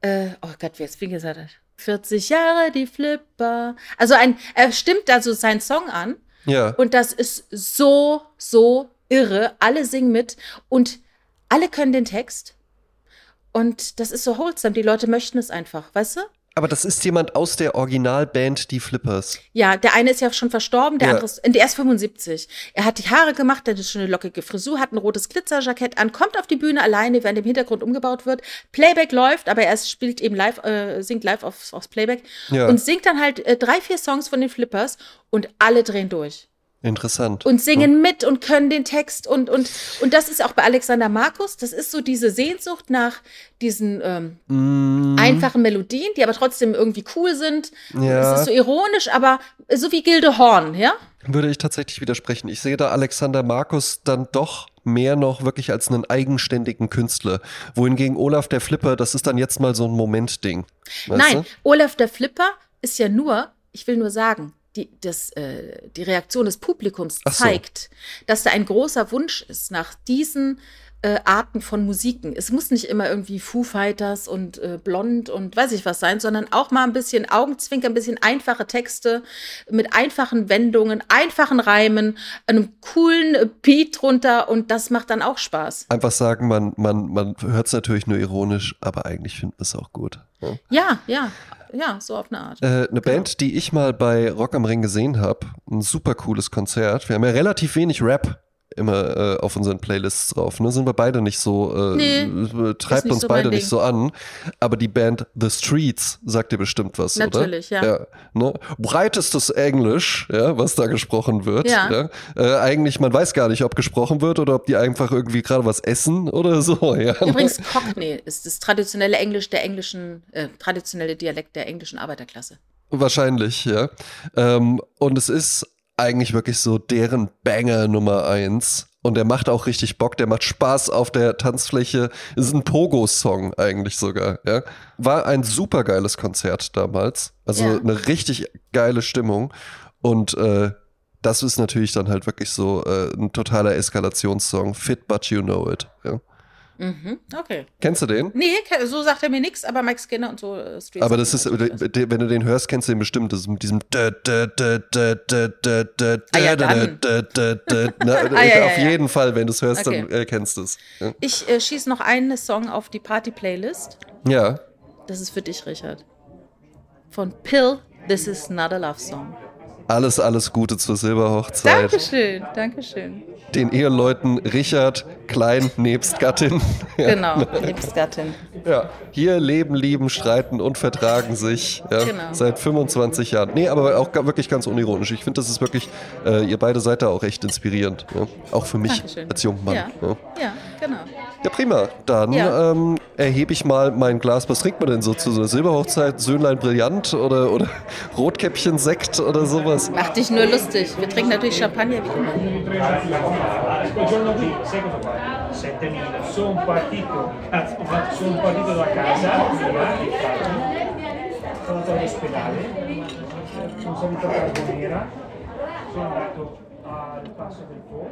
äh, oh Gott, wie jetzt, wie gesagt, 40 Jahre die Flipper. Also ein, er stimmt also seinen Song an Ja. und das ist so, so irre. Alle singen mit und alle können den Text. Und das ist so wholesome. Die Leute möchten es einfach, weißt du? Aber das ist jemand aus der Originalband Die Flippers. Ja, der eine ist ja schon verstorben, der Ja. andere ist, der ist 75. Er hat die Haare gemacht, der hat schon eine lockige Frisur, hat ein rotes Glitzerjackett an, kommt auf die Bühne alleine, während im Hintergrund umgebaut wird. Playback läuft, aber er spielt eben live, äh, singt live aufs, aufs Playback Ja. und singt dann halt äh, drei, vier Songs von den Flippers und alle drehen durch. Interessant. und singen mit und können den Text und und und das ist auch bei Alexander Markus. Das ist so diese Sehnsucht nach diesen ähm, Mm, einfachen Melodien, die aber trotzdem irgendwie cool sind. Ja. Es ist so ironisch, aber so wie Gilde Horn, ja? würde ich tatsächlich widersprechen. Ich sehe da Alexander Markus dann doch mehr noch wirklich als einen eigenständigen Künstler. Wohingegen Olaf der Flipper, das ist dann jetzt mal so ein Momentding. Nein, Du? Olaf der Flipper ist ja nur, ich will nur sagen, die, das, äh, die Reaktion des Publikums so. zeigt, dass da ein großer Wunsch ist nach diesen äh, Arten von Musiken. Es muss nicht immer irgendwie Foo Fighters und äh, Blond und weiß ich was sein, sondern auch mal ein bisschen Augenzwinker, ein bisschen einfache Texte mit einfachen Wendungen, einfachen Reimen, einem coolen äh, Beat drunter und das macht dann auch Spaß. Einfach sagen, man, man, man hört es natürlich nur ironisch, aber eigentlich findet man es auch gut. Ja. Ja, ja, ja, so auf eine Art. Äh, eine Band, die ich mal bei Rock am Ring gesehen habe, ein super cooles Konzert. Wir haben ja relativ wenig Rap immer äh, auf unseren Playlists drauf. Ne? Sind wir beide nicht so, äh, Nee, äh, treibt uns so beide nicht so an. Aber die Band The Streets sagt dir bestimmt was, Natürlich, oder? ja. ja ne? Breitestes Englisch, ja, was da gesprochen wird. Ja. Äh, eigentlich, man weiß gar nicht, ob gesprochen wird oder ob die einfach irgendwie gerade was essen oder so. Ja, ne? Übrigens, Cockney ist das traditionelle Englisch der englischen, äh, traditionelle Dialekt der englischen Arbeiterklasse. Wahrscheinlich, ja. Ähm, und es ist eigentlich wirklich so deren Banger Nummer eins. Und der macht auch richtig Bock, der macht Spaß auf der Tanzfläche. Ist ein Pogo-Song eigentlich sogar, ja. War ein super geiles Konzert damals. Also Ja. eine richtig geile Stimmung. Und äh, das ist natürlich dann halt wirklich so äh, ein totaler Eskalationssong. Fit, but you know it. Ja. Mhm, okay. Kennst du den? Nee, so sagt er mir nichts, aber Mike Skinner und so äh, Street Aber das ist, de- wenn du den hörst, kennst du den bestimmt. Das ist mit diesem. Ah ja, dann. Na, Ah, ja, ja, auf ja. jeden Fall, wenn du es hörst, dann äh, kennst du es. Ja. Ich äh, schieße noch einen Song auf die Party-Playlist. ja. Das ist für dich, Richard. Von Pill, This is not a love song. Alles, alles Gute zur Silberhochzeit. Dankeschön, Dankeschön. Den Eheleuten Richard Klein nebst Gattin. Genau, Liebsgattin. Ja. Hier leben, lieben, streiten und vertragen sich. Ja. Genau. Seit 25 Jahren. Nee, aber auch wirklich ganz unironisch. Ich finde, das ist wirklich, äh, ihr beide seid da auch echt inspirierend. Ja. Auch für mich Dankeschön. als junger Mann. Ja. Ja. Ja, genau. Ja, prima. Dann ähm, erhebe ich mal mein Glas. Was trinkt man denn so zu so einer Silberhochzeit? Söhnlein Brillant oder, oder Rotkäppchen-Sekt oder sowas? Mach dich nur lustig. Wir trinken natürlich Champagner wie immer. Quel giorno qui, sai cosa fa? 7000. Sono andato all'ospedale, sono salito a Carbonera, sono andato al passo del Po,